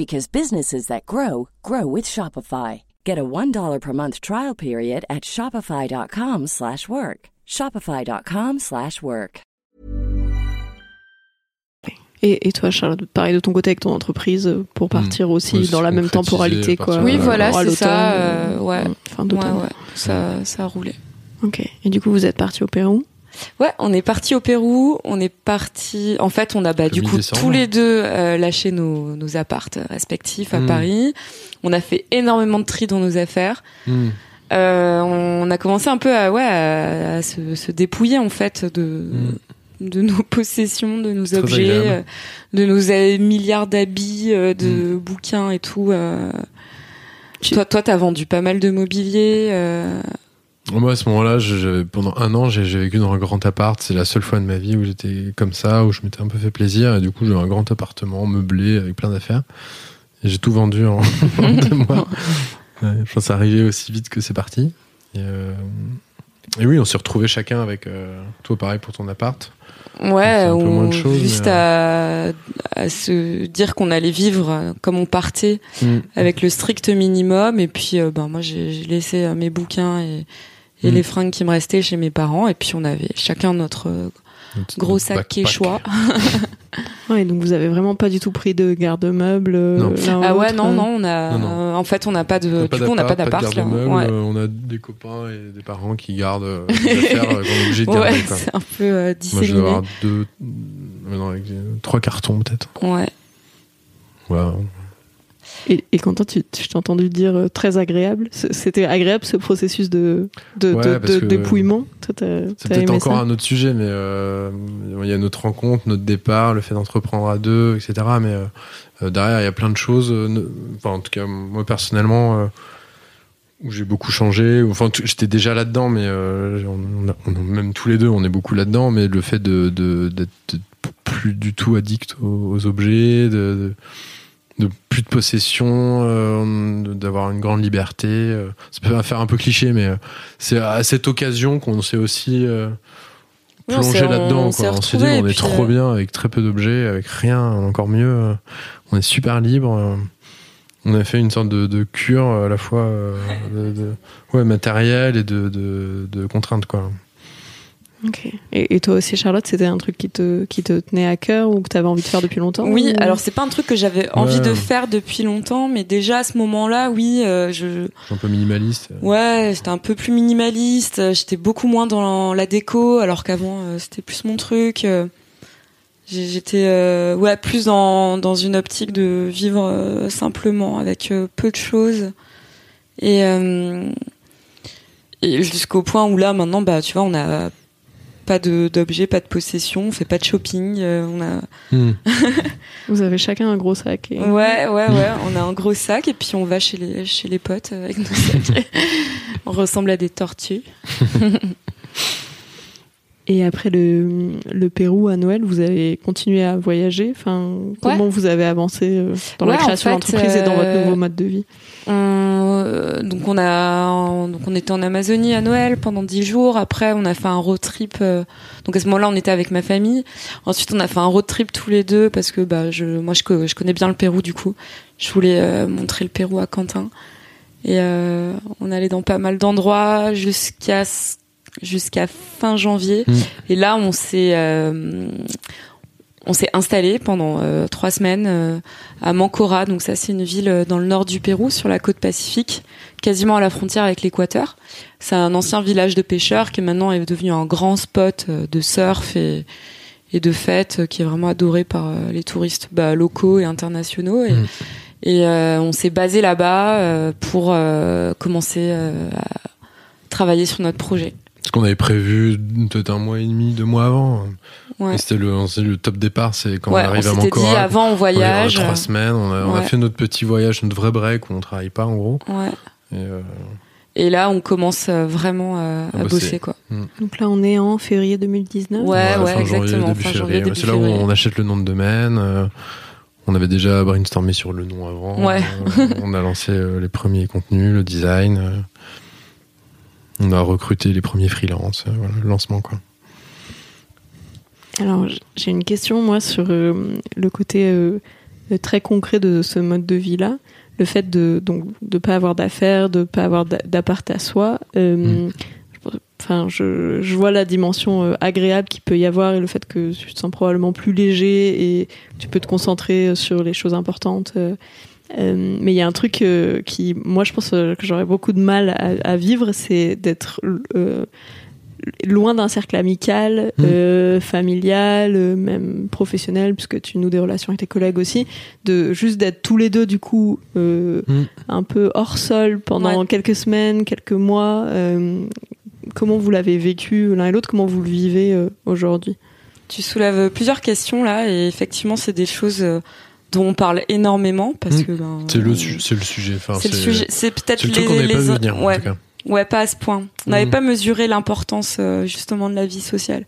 because businesses that grow grow with Shopify. Get a $1 per month trial period at shopify.com/work. slash work. shopify.com/work. slash work. Et, et toi, Charlotte, pareil de ton côté avec ton entreprise pour partir aussi Oui, dans la même temporalité, quoi. Oui, voilà, c'est ça. euh, ouais, Fin ouais, d'automne. ouais. Ça, ça a roulé. Ok. Et du coup, vous êtes parti au Pérou. Ouais, on est parti au Pérou. On est parti. En fait, on a bah, du coup tous les deux euh, lâché nos, nos appartes respectifs à Mm. Paris. On a fait énormément de tri dans nos affaires. Hmm. Euh, on a commencé un peu à ouais à, à se, se dépouiller en fait de Mm. de nos possessions, de nos objets, euh, de nos euh, milliards d'habits, euh, de bouquins et tout. Tu- Toi, toi, t'as vendu pas mal de mobilier. Moi, à ce moment-là, pendant un an, j'ai vécu dans un grand appart. C'est la seule fois de ma vie où j'étais comme ça, où je m'étais un peu fait plaisir. Et du coup, j'ai un grand appartement meublé avec plein d'affaires. Et j'ai tout vendu en, en deux mois. Ouais, je pense arrivé aussi vite que c'est parti. Et, euh, et oui, on s'est retrouvés chacun avec euh, toi, pareil pour ton appart. Ouais, un peu on- moins de choses, juste mais, à, à se dire qu'on allait vivre euh, comme on partait, Mm. avec le strict minimum. Et puis, euh, ben moi, j'ai laissé mes bouquins et, et Mm. les fringues qui me restaient chez mes parents. Et puis, on avait chacun notre euh, gros sac. Quechua. Ouais, donc vous avez vraiment pas du tout pris de garde-meuble. euh, Ah ou ouais, non, euh. non, on a, Non, non. euh, en fait, on n'a pas de, On a du coup, on n'a pas d'appart, là. garde-meuble, Ouais, On a des copains et des parents qui gardent des affaires qu'on est obligé de garder. Ouais, c'est un peu euh, Moi, je disséminé. dois avoir deux, non, avec, trois cartons peut-être. Ouais. Ouais. Et, et Quentin, tu, je t'ai entendu dire euh, très agréable. C'était agréable ce processus de, de, Ouais, de- parce de que- dépouillement? C'est peut-être encore ça? un autre sujet, mais euh, il y a notre rencontre, notre départ, le fait d'entreprendre à deux, etc. Mais euh, derrière, il y a plein de choses. enfin, en tout cas, moi personnellement, où j'ai beaucoup changé. Enfin, j'étais déjà là-dedans, mais on, a- on a- même tous les deux, on est beaucoup là-dedans. Mais le fait de- d'être plus du tout addict aux, aux objets, de, de, de plus de possession, d'avoir une grande liberté. ça peut faire un peu cliché, mais c'est à cette occasion qu'on s'est aussi plonger là-dedans. On s'est dit, on est trop euh, bien avec très peu d'objets, avec rien, encore mieux. On est super libre. On a fait une sorte de, cure à la fois euh, de, ouais, matériel et de, de contraintes. Quoi. Et, toi aussi, Charlotte, c'était un truc qui te, qui te tenait à cœur ou que tu avais envie de faire depuis longtemps Oui, alors c'est pas un truc que j'avais envie de faire depuis longtemps, mais déjà à ce moment-là, oui. Euh, je... un peu minimaliste. Ouais, j'étais un peu plus minimaliste. J'étais beaucoup moins dans la déco, alors qu'avant, euh, c'était plus mon truc. Euh, j'étais ouais, plus dans, dans une optique de vivre simplement, avec peu de choses. Et, et jusqu'au point où là, maintenant, bah, tu vois, on a pas d'objets, pas de possession, on fait pas de shopping. Euh, on a. Hmm. Vous avez chacun un gros sac. Ouais, ouais, ouais. On a un gros sac et puis on va chez les chez les potes avec nos sacs. on ressemble à des tortues. Et après le, le, Pérou à Noël, vous avez continué à voyager? Enfin, comment vous avez avancé euh, dans la création d'entreprise et dans votre nouveau euh, mode de vie? Euh, Donc on a, donc on était en Amazonie à Noël pendant dix jours. Après, on a fait un road trip. donc à ce moment-là, on était avec ma famille. Ensuite, on a fait un road trip tous les deux parce que bah, je, moi, je, je connais bien le Pérou du coup. Je voulais montrer le Pérou à Quentin. Et on allait dans pas mal d'endroits jusqu'à jusqu'à fin janvier. Mm. Et là, on s'est euh, on s'est installé pendant euh, trois semaines euh, à Mancora. Donc ça, c'est une ville dans le nord du Pérou, sur la côte pacifique, quasiment à la frontière avec l'Équateur. C'est un ancien village de pêcheurs qui maintenant est devenu un grand spot de surf et, et de fêtes qui est vraiment adoré par les touristes bah, locaux et internationaux. Et, mm. et on s'est basé là-bas pour commencer à travailler sur notre projet. Ce qu'on avait prévu peut-être un mois et demi, deux mois avant. C'était le, le top départ, c'est quand on arrive à Mancora. dit avant on voyage. On trois semaines, on a, fait notre petit voyage, notre vrai break où on travaille pas en gros. Et, euh, et, là, on commence euh, vraiment à, bosser. quoi. Mm. Donc là, on est en février 2019. Ouais, ouais, exactement. C'est là où on achète le nom de domaine. Euh, on avait déjà brainstormé sur le nom avant. Ouais. on a lancé les premiers contenus, le design. On a recruté les premiers freelances, euh, voilà, le lancement quoi. Alors j'ai une question moi sur euh, le côté euh, très concret de ce mode de vie là, le fait de donc de pas avoir d'affaires, de pas avoir d'appart à soi. Mm. Enfin, je, je, vois la dimension agréable qu'il peut y avoir et le fait que tu te sens probablement plus léger et tu peux te concentrer sur les choses importantes. Euh, mais il y a un truc euh, qui, moi, je pense euh, que j'aurais beaucoup de mal à, vivre, c'est d'être loin d'un cercle amical, mmh. familial, même professionnel, puisque tu noues des relations avec tes collègues aussi, de juste d'être tous les deux du coup mmh. un peu hors sol pendant quelques semaines, quelques mois. comment vous l'avez vécu l'un et l'autre? Comment vous le vivez aujourd'hui? Tu soulèves plusieurs questions là, et effectivement, c'est des choses dont on parle énormément parce hmm. que ben, c'est le, c'est le sujet. Enfin, c'est le sujet. C'est peut-être les, les... pas venir, ouais. en tout cas. Ouais, pas à ce point. On n'avait hmm. pas mesuré l'importance euh, justement de la vie sociale.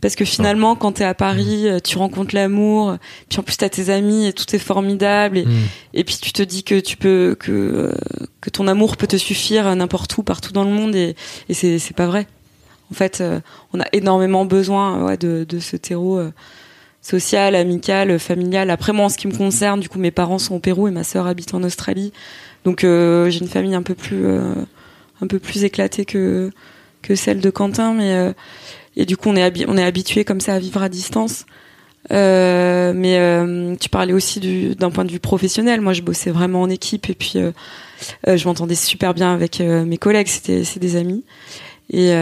Parce que finalement, quand t'es à Paris, hmm. euh, tu rencontres l'amour, puis en plus t'as tes amis et tout est formidable, et, et puis tu te dis que tu peux que euh, que ton amour peut te suffire n'importe où, partout dans le monde, et, et c'est c'est pas vrai. En fait, on a énormément besoin ouais, de de ce terreau sociale, amicale, familiale. Après moi, en ce qui me concerne, du coup, mes parents sont au Pérou et ma sœur habite en Australie, donc euh, j'ai une famille un peu plus euh, un peu plus éclatée que que celle de Quentin, mais euh, et du coup on est on est habitué comme ça à vivre à distance. mais tu parlais aussi d'un point de vue professionnel. Moi, je bossais vraiment en équipe et puis je m'entendais super bien avec mes collègues. C'était c'est des amis et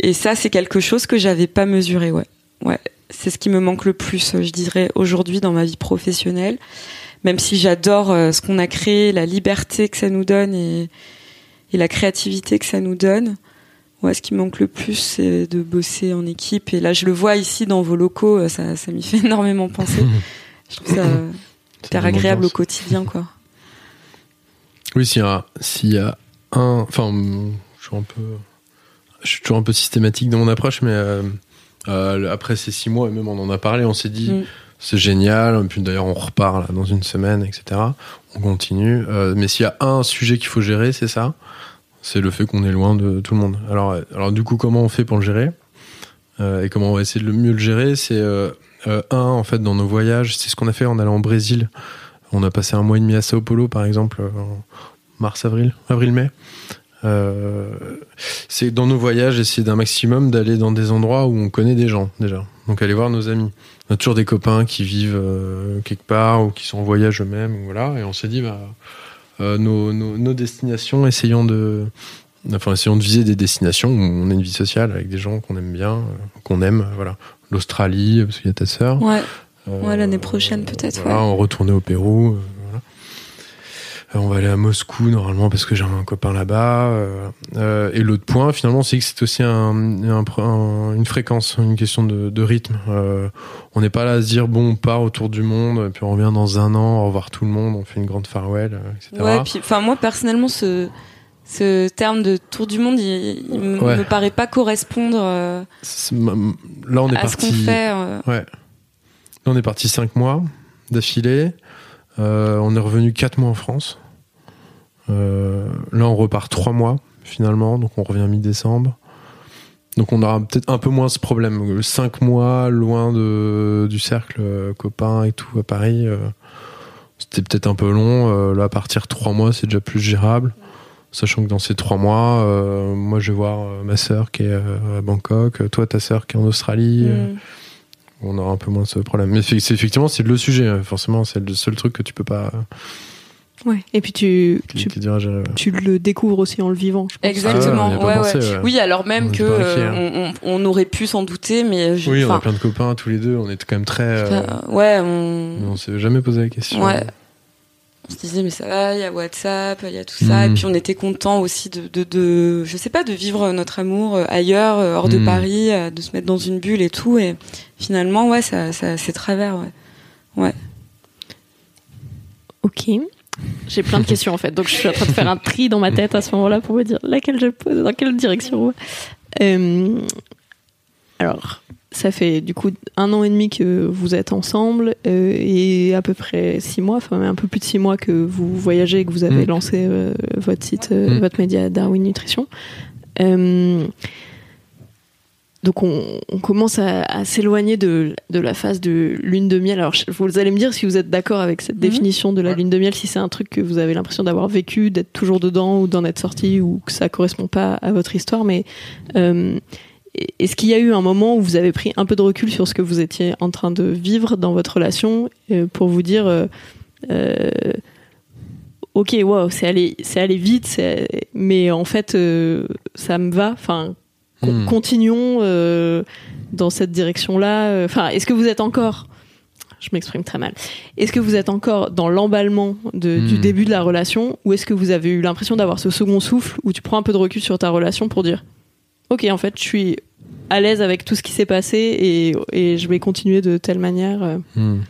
et ça c'est quelque chose que j'avais pas mesuré. Ouais, ouais c'est ce qui me manque le plus, je dirais, aujourd'hui dans ma vie professionnelle. Même si j'adore euh, ce qu'on a créé, la liberté que ça nous donne et, la créativité que ça nous donne. Ouais, ce qui me manque le plus, c'est de bosser en équipe. Et là, je le vois ici dans vos locaux, euh, ça, ça m'y fait énormément penser. Je trouve ça hyper agréable au quotidien, quoi. Oui, s'il y a, s'il y a un, enfin, je suis un peu, je suis toujours un peu systématique dans mon approche, mais euh, euh, après ces six mois, et même on en a parlé, on s'est dit, mm. c'est génial. Puis d'ailleurs, on repart là, dans une semaine, etc. On continue. Euh, mais s'il y a un sujet qu'il faut gérer, c'est ça. C'est le fait qu'on est loin de tout le monde. Alors, alors du coup, comment on fait pour le gérer? Euh, Et comment on va essayer de le mieux le gérer? C'est euh, euh, un, en fait, dans nos voyages, c'est ce qu'on a fait en allant au Brésil. On a passé un mois et demi à Sao Paulo, par exemple, en mars, avril, avril-mai. Euh, c'est dans nos voyages, essayer d'un maximum d'aller dans des endroits où on connaît des gens déjà. Donc aller voir nos amis. On a toujours des copains qui vivent euh, quelque part ou qui sont en voyage eux-mêmes, voilà. Et on s'est dit, bah, euh, nos, nos, nos, destinations, essayons de, enfin, essayons de viser des destinations où on a une vie sociale avec des gens qu'on aime bien, qu'on aime, voilà. L'Australie, parce qu'il y a ta sœur. Ouais. ouais, l'année prochaine peut-être. Voilà, ouais. on retournait au Pérou. Euh, on va aller à Moscou normalement parce que j'ai un copain là-bas. Euh, euh, et l'autre point, finalement, c'est que c'est aussi un, un, un, une fréquence, une question de, de rythme. On n'est pas là à se dire bon, on part autour du monde, et puis on revient dans un an, au revoir tout le monde, on fait une grande farewell, etc. Ouais, puis enfin moi personnellement, ce ce terme de tour du monde, il, il ouais. me paraît pas correspondre. Euh, là, on est à parti. Ce qu'on fait. Euh... Ouais. Là, on est parti cinq mois d'affilée. Euh, on est revenu 4 mois en France. Euh, là, on repart 3 mois finalement, donc on revient mi-décembre. Donc on aura peut-être un peu moins ce problème. 5 mois loin du cercle euh, copain et tout à Paris, c'était peut-être un peu long. Là, à partir 3 mois, c'est déjà plus gérable. Sachant que dans ces 3 mois, moi je vais voir ma sœur qui est à Bangkok, toi ta sœur qui est en Australie. Mm on aura un peu moins ce problème. Mais c'est effectivement c'est le sujet. Forcément, c'est le seul truc que tu peux pas. Ouais. Et puis tu tu, tu le découvres aussi en le vivant. Exactement. Ah ouais, ouais, pensé, ouais, Oui, alors même on que euh, on, on, aurait pu s'en douter, mais je, oui, on a plein de copains tous les deux. On est quand même très. Euh, ouais. On. On s'est jamais posé la question. Ouais on se disait mais ça va, il y a WhatsApp, il y a tout ça, mmh. et puis on était content aussi de, de, de, je sais pas, de vivre notre amour ailleurs, hors de mmh. Paris, de se mettre dans une bulle et tout, et finalement ouais, ça, ça c'est travers, ouais, ouais. Ok. J'ai plein de questions en fait, donc je suis en train de faire un tri dans ma tête à ce moment-là pour me dire laquelle je pose, dans quelle direction. Euh, alors, ça fait du coup un an et demi que vous êtes ensemble euh, et à peu près six mois, enfin un peu plus de six mois que vous voyagez et que vous avez mmh. lancé euh, votre site, euh, mmh. votre média Darwin Nutrition. donc on, on, commence à, à s'éloigner de, de, la phase de lune de miel. Alors vous allez me dire si vous êtes d'accord avec cette mmh. définition de la lune de miel, si c'est un truc que vous avez l'impression d'avoir vécu, d'être toujours dedans ou d'en être sorti ou que ça correspond pas à votre histoire, mais est-ce qu'il y a eu un moment où vous avez pris un peu de recul sur ce que vous étiez en train de vivre dans votre relation euh, pour vous dire euh, euh, ok wow c'est allé c'est allé vite mais en fait euh, ça me va enfin hmm. continuons euh, dans cette direction là enfin est-ce que vous êtes encore je m'exprime très mal. Est-ce que vous êtes encore dans l'emballement du début de la relation ou est-ce que vous avez eu l'impression d'avoir ce second souffle où tu prends un peu de recul sur ta relation pour dire ok en fait je suis à l'aise avec tout ce qui s'est passé et, et, je vais continuer de telle manière hmm.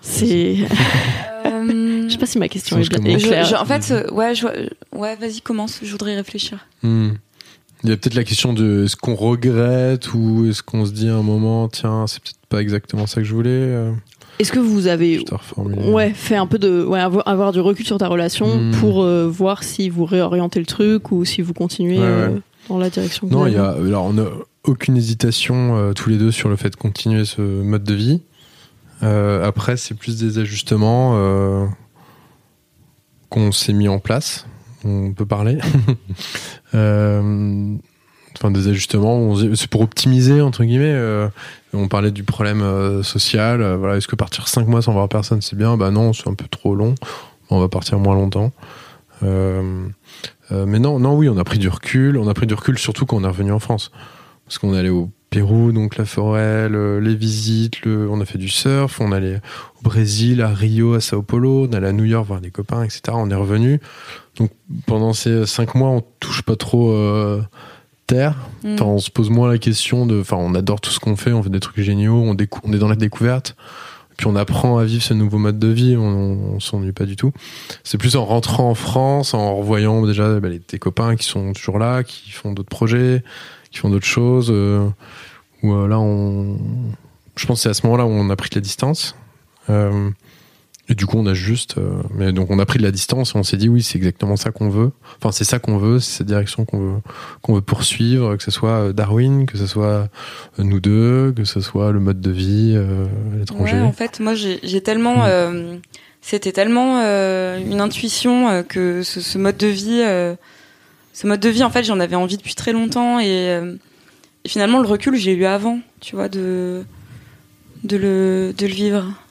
c'est euh... je sais pas si ma question est, est claire. Je, je, en fait ouais je, ouais vas-y commence je voudrais y réfléchir. Hmm. il y a peut-être la question de est-ce qu'on regrette ou est-ce qu'on se dit à un moment tiens c'est peut-être pas exactement ça que je voulais euh... Est-ce que vous avez ouais, fait un peu de ouais, avoir, avoir du recul sur ta relation mmh. pour euh, voir si vous réorientez le truc ou si vous continuez ouais, euh, dans la direction que Non, il y a alors on n'a aucune hésitation euh, tous les deux sur le fait de continuer ce mode de vie. Euh, après, c'est plus des ajustements euh, qu'on s'est mis en place. On peut parler. enfin des ajustements c'est pour optimiser entre guillemets on parlait du problème social voilà est-ce que partir cinq mois sans voir personne c'est bien? Bah non c'est un peu trop long on va partir moins longtemps mais non non oui on a pris du recul on a pris du recul surtout quand on est revenu en France parce qu'on est allé au Pérou donc la forêt le, les visites le, on a fait du surf on allait au Brésil à Rio à Sao Paulo on allait à New York voir des copains etc on est revenu donc pendant ces cinq mois on touche pas trop terre. Mm. Enfin, on se pose moins la question de. Enfin, on adore tout ce qu'on fait, on fait des trucs géniaux, on, on est dans la découverte. Puis on apprend à vivre ce nouveau mode de vie, on, s'ennuie pas du tout. C'est plus en rentrant en France, en revoyant déjà bah, les, tes copains qui sont toujours là, qui font d'autres projets, qui font d'autres choses. Euh, où euh, là, on, je pense que c'est à ce moment-là où on a pris de la distance. Euh, et du coup, on a juste, euh, mais donc on a pris de la distance et on s'est dit oui, c'est exactement ça qu'on veut. Enfin, c'est ça qu'on veut, c'est cette direction qu'on veut, qu'on veut poursuivre, que ce soit euh, Darwin, que ce soit euh, nous deux, que ce soit le mode de vie à l'étranger. Ouais, en fait, moi, j'ai tellement, mm. c'était tellement une intuition que ce, ce, mode de vie, ce mode de vie, en fait, j'en avais envie depuis très longtemps et, et finalement, le recul, j'ai eu avant, tu vois, de de le, de le vivre.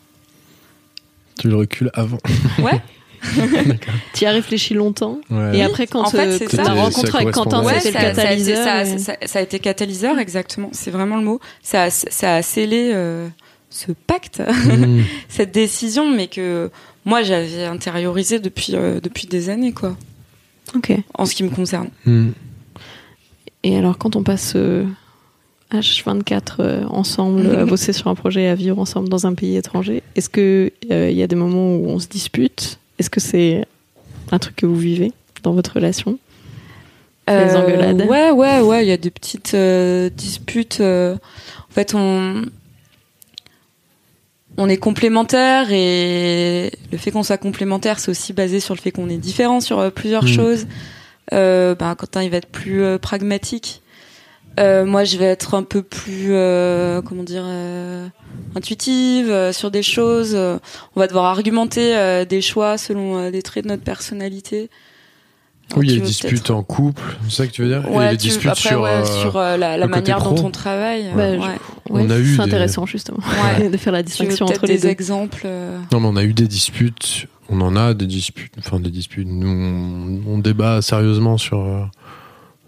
Tu le recules avant. Ouais. tu y as réfléchi longtemps. Et après, quand tu euh, as rencontré avec Quentin, catalyseur. Ça a, été, ça, ça, a été catalyseur, exactement. C'est vraiment le mot. Ça a, ça a scellé euh, ce pacte, mm. cette décision, mais que moi, j'avais intériorisé depuis, euh, depuis des années, quoi. Ok. En ce qui me concerne. Mm. Et alors, quand on passe H24 euh, ensemble, à bosser sur un projet, à vivre ensemble dans un pays étranger. Est-ce qu'il euh, il y a des moments où on se dispute? Est-ce que c'est un truc que vous vivez dans votre relation? Les euh, engueulades? Ouais, ouais, ouais. Il y a des petites disputes. en fait, on on est complémentaires et le fait qu'on soit complémentaire, c'est aussi basé sur le fait qu'on est différent sur plusieurs hmm. choses. Euh, ben, Quentin, il va être plus pragmatique euh, moi, je vais être un peu plus, euh, comment dire, euh, intuitive euh, sur des choses. on va devoir argumenter des choix selon des traits de notre personnalité. oui, il y a des disputes en couple, c'est ça que tu veux dire? Ouais, Il y a des disputes après, sur, ouais, sur la, la manière dont on travaille. Bah, on a eu c'est intéressant justement de faire la distinction entre les des exemples. Non, mais on a eu des disputes. On en a des disputes, enfin des disputes. Nous, on, on débat sérieusement sur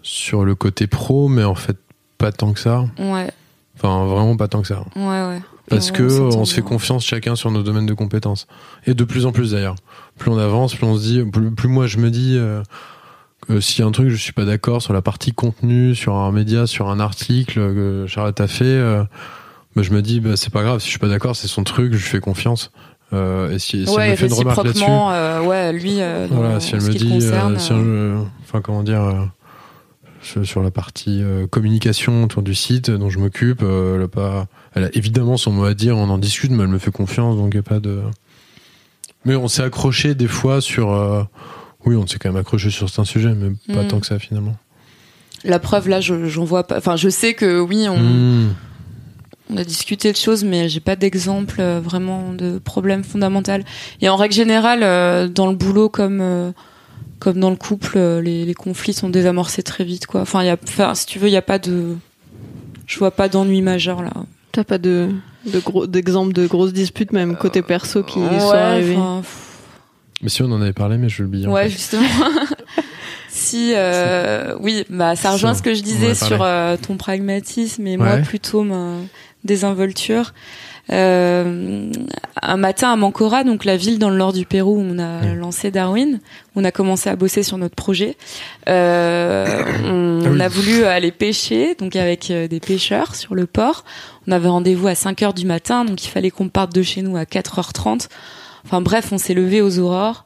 sur le côté pro, mais en fait pas tant que ça. Ouais. Enfin, vraiment pas tant que ça. Ouais, ouais. Parce que on se fait confiance chacun sur nos domaines de compétences. Et de plus en plus d'ailleurs. Plus on avance, plus on se dit, plus, moi je me dis euh, que s'il y a un truc je suis pas d'accord sur la partie contenu, sur un média, sur un article que Charlotte a fait, euh, bah, je me dis bah, c'est pas grave, si je suis pas d'accord, c'est son truc, je lui fais confiance. Euh, et si, si elle me fait une remarque là-dessus, euh, ouais, lui, voilà, si elle me dit, si enfin comment dire sur la partie euh, communication autour du site dont je m'occupe. Euh, elle, a pas, elle a évidemment son mot à dire, on en discute, mais elle me fait confiance, donc il n'y a pas de. Mais on s'est accroché des fois sur. Euh, oui, on s'est quand même accroché sur certains sujets, mais pas mm. tant que ça finalement. La preuve, là, j'en vois pas. Enfin, je sais que oui, on, mm. on a discuté de choses, mais j'ai pas d'exemple vraiment de problème fondamental. Et en règle générale, dans le boulot comme comme dans le couple, euh, les, conflits sont désamorcés très vite, quoi. Enfin, y a, si tu veux, il y a pas de, je vois pas d'ennui majeur là. T'as pas de, de gros, d'exemple de grosses disputes, même côté perso, qui sont arrivées. Mais si on en avait parlé, mais je l'oublie. Ouais, justement. si, euh, oui, bah ça rejoint ce que je disais sur euh, ton pragmatisme et moi plutôt ma désinvolture. Euh, un matin à Mancora, donc la ville dans le nord du Pérou où on a lancé Darwin, on a commencé à bosser sur notre projet. Euh, on, ah a voulu aller pêcher, donc avec euh, des pêcheurs sur le port. On avait rendez-vous à 5 heures du matin, donc il fallait qu'on parte de chez nous à 4h30. Enfin bref, on s'est levé aux aurores.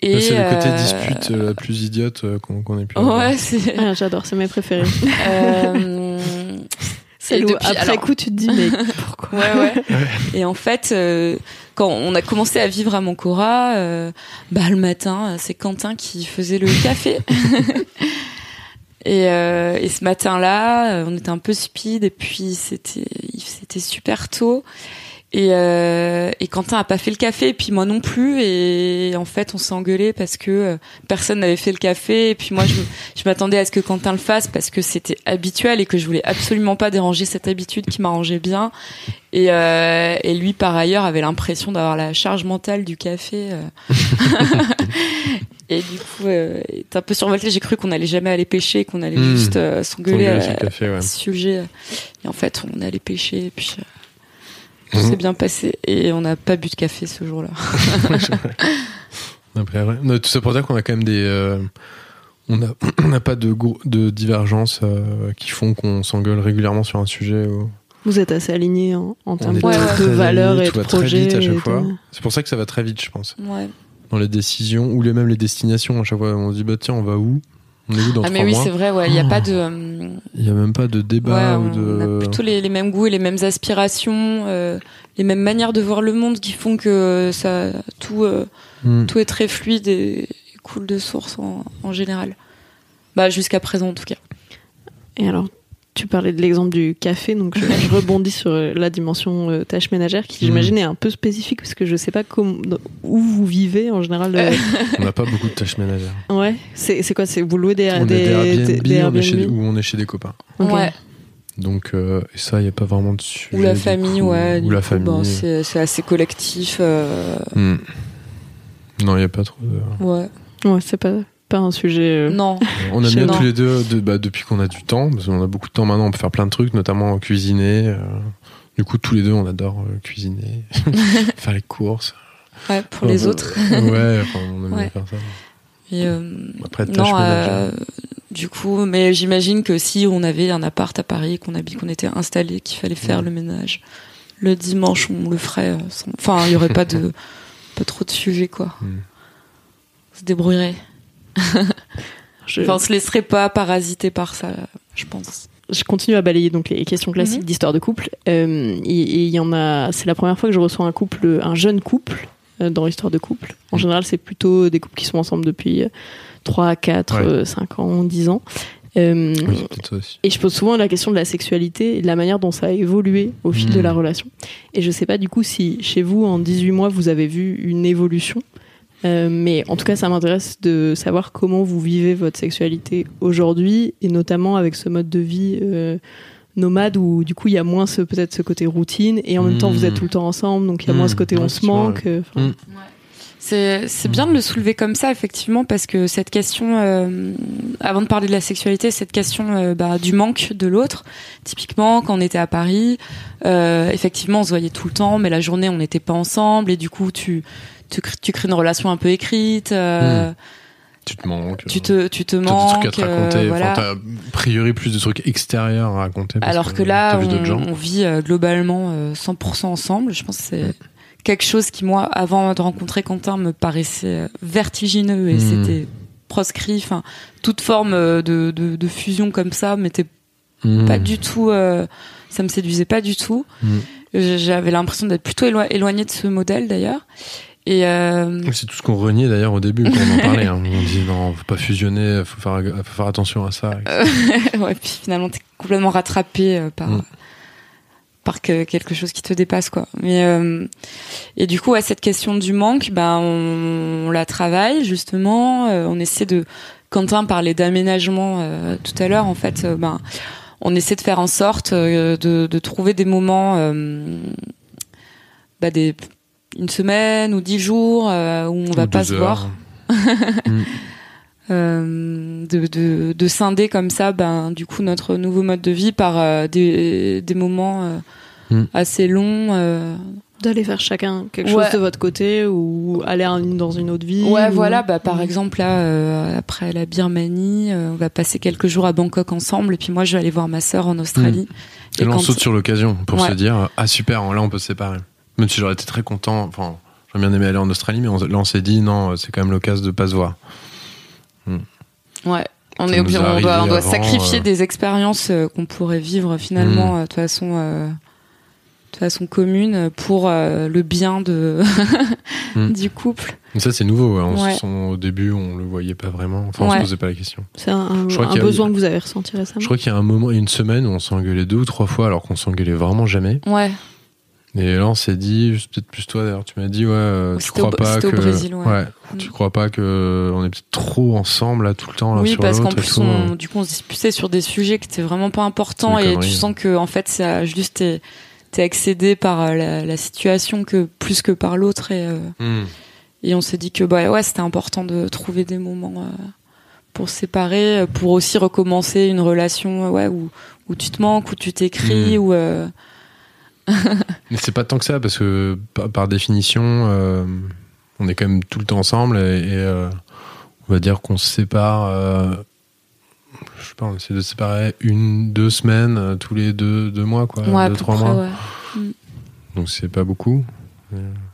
Et c'est le côté dispute la plus idiote qu'on ait pu avoir. Ouais, c'est... Ah, j'adore, c'est mes préférés. euh, et après coup, tu te dis mais pourquoi ouais, ouais. Et en fait, euh, quand on a commencé à vivre à Mancora, euh, bah le matin, c'est Quentin qui faisait le café. et, euh, et ce matin-là, on était un peu speed et puis c'était c'était super tôt. Et, euh, et Quentin a pas fait le café, et puis moi non plus. Et en fait, on s'est engueulé parce que euh, personne n'avait fait le café. Et puis moi, je, je m'attendais à ce que Quentin le fasse parce que c'était habituel et que je voulais absolument pas déranger cette habitude qui m'arrangeait bien. Et, euh, et lui, par ailleurs, avait l'impression d'avoir la charge mentale du café. Euh. et du coup, euh, est un peu survolté. J'ai cru qu'on allait jamais aller pêcher, qu'on allait hmm. juste s'engueuler à, ce sujet. Et en fait, on allait pêcher. Et puis tout s'est mhm. bien passé et on n'a pas bu de café ce jour-là. Après, Tout ça pour dire qu'on a quand même des. Euh, on n'a pas de, de divergences euh, qui font qu'on s'engueule régulièrement sur un sujet. Vous êtes assez alignés en, termes de, valeurs et de projets. à chaque fois. C'est pour ça que ça va très vite, je pense. Dans les décisions ou les, même les destinations, à chaque fois, on se dit bah tiens, on va où? On est où dans Ah mais oui, c'est vrai, ouais, il n'y a pas de. euh, Il y a même pas de ouais, débat ou on de. a plutôt les, les mêmes goûts et les mêmes aspirations, euh, les mêmes manières de voir le monde qui font que ça tout euh, Hmm. tout est très fluide et coule de source en, en général. Bah jusqu'à présent en tout cas. Et alors, tu parlais de l'exemple du café, donc je, je rebondis sur euh, la dimension euh, tâche ménagère qui, j'imagine, est un peu spécifique parce que je sais pas comment, où vous vivez en général. euh, On n'a pas beaucoup de tâches ménagères. ouais, c'est c'est quoi C'est vous louez des, on des, est des Airbnb, des- des on est chez, Airbnb ou on est chez des copains. Ok. Ouais. Donc, euh, et ça, il n'y a pas vraiment de sujet. Ou la famille, coup. ouais. Ou la coup, famille. c'est c'est assez collectif. euh, Hmm. Non, il n'y a pas trop de. ouais. Ouais, c'est pas, pas un sujet. euh, Non. On aime bien tous les deux de- bah, depuis qu'on a du temps, parce qu'on a beaucoup de temps maintenant, on peut faire plein de trucs, notamment cuisiner. euh, du coup, tous les deux, on adore euh, cuisiner, faire les courses. Ouais, pour les Euh, autres. ouais, enfin, on aime bien faire ça. Et, euh, Après, tâche non, euh, du coup, mais j'imagine que si on avait un appart à Paris, qu'on habite, qu'on était installé, qu'il fallait faire le ménage, le dimanche, on le ferait. sans- Enfin, il y aurait pas de pas trop de sujets quoi. Mm. On se débrouillerait. je, Enfin, on se laisserait pas parasiter par ça, je pense. je continue à balayer donc les questions classiques Mhm. d'histoire de couple. Euh, et il y en a. C'est la première fois que je reçois un couple, un jeune couple euh, dans l'histoire de couple. En Mhm. général, c'est plutôt des couples qui sont ensemble depuis euh, 3, 4, Ouais. euh, 5 ans, 10 ans. Euh, Oui, c'est peut-être ça aussi. Et je pose souvent la question de la sexualité et de la manière dont ça a évolué au fil de la relation. Et je sais pas du coup si chez vous, en 18 mois, vous avez vu une évolution. Euh, mais en tout cas, ça m'intéresse de savoir comment vous vivez votre sexualité aujourd'hui et notamment avec ce mode de vie euh, nomade où du coup il y a moins ce peut-être ce côté routine et en même temps Mm. vous êtes tout le temps ensemble donc il y a moins Mm. ce côté Ouais, on se manque. euh, Mm. C'est c'est bien de le soulever comme ça, effectivement, parce que cette question, euh, avant de parler de la sexualité, cette question euh, bah, du manque de l'autre, typiquement, quand on était à Paris, euh, effectivement, on se voyait tout le temps, mais la journée, on n'était pas ensemble, et du coup, tu, tu, crées, tu crées une relation un peu écrite, euh, Tu te manques. tu te, tu te T'as des manques, trucs à te euh, raconter. voilà. Enfin, t'as a priori plus de trucs extérieurs à raconter. parce Alors que là, gens. on, vit euh, globalement euh, 100% ensemble. Je pense que c'est quelque chose qui, moi, avant de rencontrer Quentin, me paraissait euh, vertigineux et Mm. c'était proscrit. Enfin, toute forme euh, de, de, de fusion comme ça m'était Hmm. pas du tout. euh, ça me séduisait pas du tout. Mm. J- J'avais l'impression d'être plutôt élo- éloignée de ce modèle d'ailleurs. Et euh, C'est tout ce qu'on reniait d'ailleurs au début quand on en parlait. hein. On dit non, faut pas fusionner, faut faire, faut faire attention à ça. ouais, puis finalement, t'es complètement rattrapé euh, par Mm. par que, quelque chose qui te dépasse, quoi. Mais euh, et du coup, à cette question du manque, ben on, on la travaille justement. euh, on essaie de. Quentin parlait d'aménagement euh, tout à l'heure. En fait, euh, ben on essaie de faire en sorte euh, de, de trouver des moments, euh, bah, des une semaine ou dix jours euh, où on va Ou pas deux se heures. voir. euh, de, de, de scinder comme ça ben du coup notre nouveau mode de vie par euh, des, des moments euh, Mm. assez longs euh. D'aller faire chacun quelque Ouais. chose de votre côté ou aller dans une autre vie. ouais ou- voilà bah par exemple là euh, après la Birmanie euh, on va passer quelques jours à Bangkok ensemble et puis moi je vais aller voir ma sœur en Australie Et là, on quand- saute sur l'occasion pour Ouais. se dire ah super, là on peut se séparer. Même si j'aurais été très content. Enfin, j'aurais bien aimé aller en Australie, mais on- là on s'est dit non, c'est quand même l'occasion de pas se voir. ouais on Ça est obligé on doit, arrivé on doit avant, sacrifier euh. des expériences euh, qu'on pourrait vivre finalement Mm. euh, de toute façon euh, de façon commune pour euh, le bien de Mm. du couple Mais ça c'est nouveau. ouais. On se Ouais. sent- au début, on le voyait pas vraiment. Enfin, on Ouais. se posait pas la question. C'est un, a- besoin que vous avez ressenti récemment. Je crois qu'il y a un moment, une semaine où on s'engueulait deux ou trois fois alors qu'on s'engueulait vraiment jamais. ouais Et là, on s'est dit, peut-être plus toi d'ailleurs, tu m'as dit, ouais, euh, tu crois au- pas que. au Brésil, ouais. tu Mm. crois pas que on est peut-être trop ensemble là tout le temps là oui, sur parce qu'en plus, tout. on, du coup, on se disputait sur des sujets qui étaient vraiment pas importants et tu sens que, en fait, ça juste t'es, t'es excédé par euh, la, la situation que plus que par l'autre et, euh, Mm. et on s'est dit que bah ouais, c'était important de trouver des moments euh, pour se séparer, euh, pour aussi recommencer une relation, euh, ouais, où où tu te manques, où tu t'écris, Mm. où euh, Mais c'est pas tant que ça parce que par, définition, euh, on est quand même tout le temps ensemble et, et, euh, on va dire qu'on se sépare. euh, je sais pas, on essaie de se séparer une, deux semaines euh, tous les deux, deux mois quoi, ouais, deux trois près, mois. ouais. Donc c'est pas beaucoup.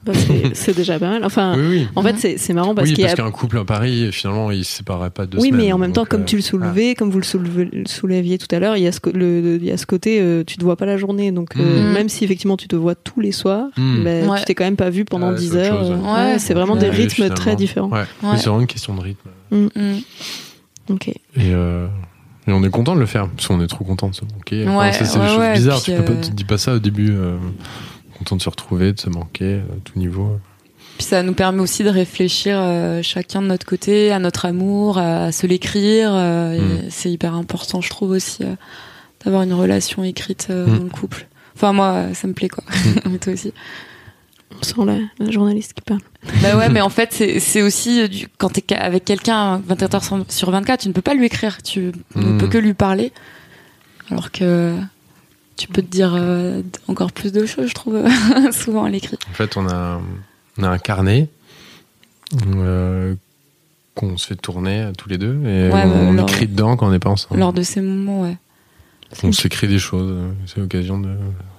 Bah, c'est déjà pas mal. Enfin, en fait, c'est marrant parce oui, qu'il parce qu'un couple à Paris, finalement, il se séparait pas de Oui, mais en même temps, comme tu le soulevais, comme vous le souleviez tout à l'heure, il y a ce, le, il y a ce côté, tu te vois pas la journée. Donc, mm. même si effectivement tu te vois tous les soirs, mm. bah, tu t'es quand même pas vu pendant 10 heures. c'est vraiment des rythmes très différents. C'est vraiment une question de rythme. Mm. Ok. Et, euh, et, on est content de le faire, parce qu'on est trop content de se manquer. c'est une chose bizarre, tu, peux pas, tu dis pas ça au début. Euh, content de se retrouver, de se manquer à tout niveau. Puis ça nous permet aussi de réfléchir euh, chacun de notre côté à notre amour, à, se l'écrire. Mm. C'est hyper important, je trouve aussi, d'avoir une relation écrite mm. dans le couple. Enfin, moi, ça me plaît, quoi. Mm. Mais toi aussi. On sent la, journaliste qui parle. Bah ouais, mais en fait, c'est aussi du, quand t'es avec quelqu'un 24 heures sur 24, tu ne peux pas lui écrire, tu ne hmm. peux que lui parler. Alors que tu peux te dire euh, encore plus de choses, je trouve, souvent à l'écrit. En fait, on a, on a un carnet euh, qu'on se fait tourner tous les deux et on, écrit dedans quand on n'est pas ensemble. Lors de ces moments, ouais. On s'écrit des choses, c'est l'occasion de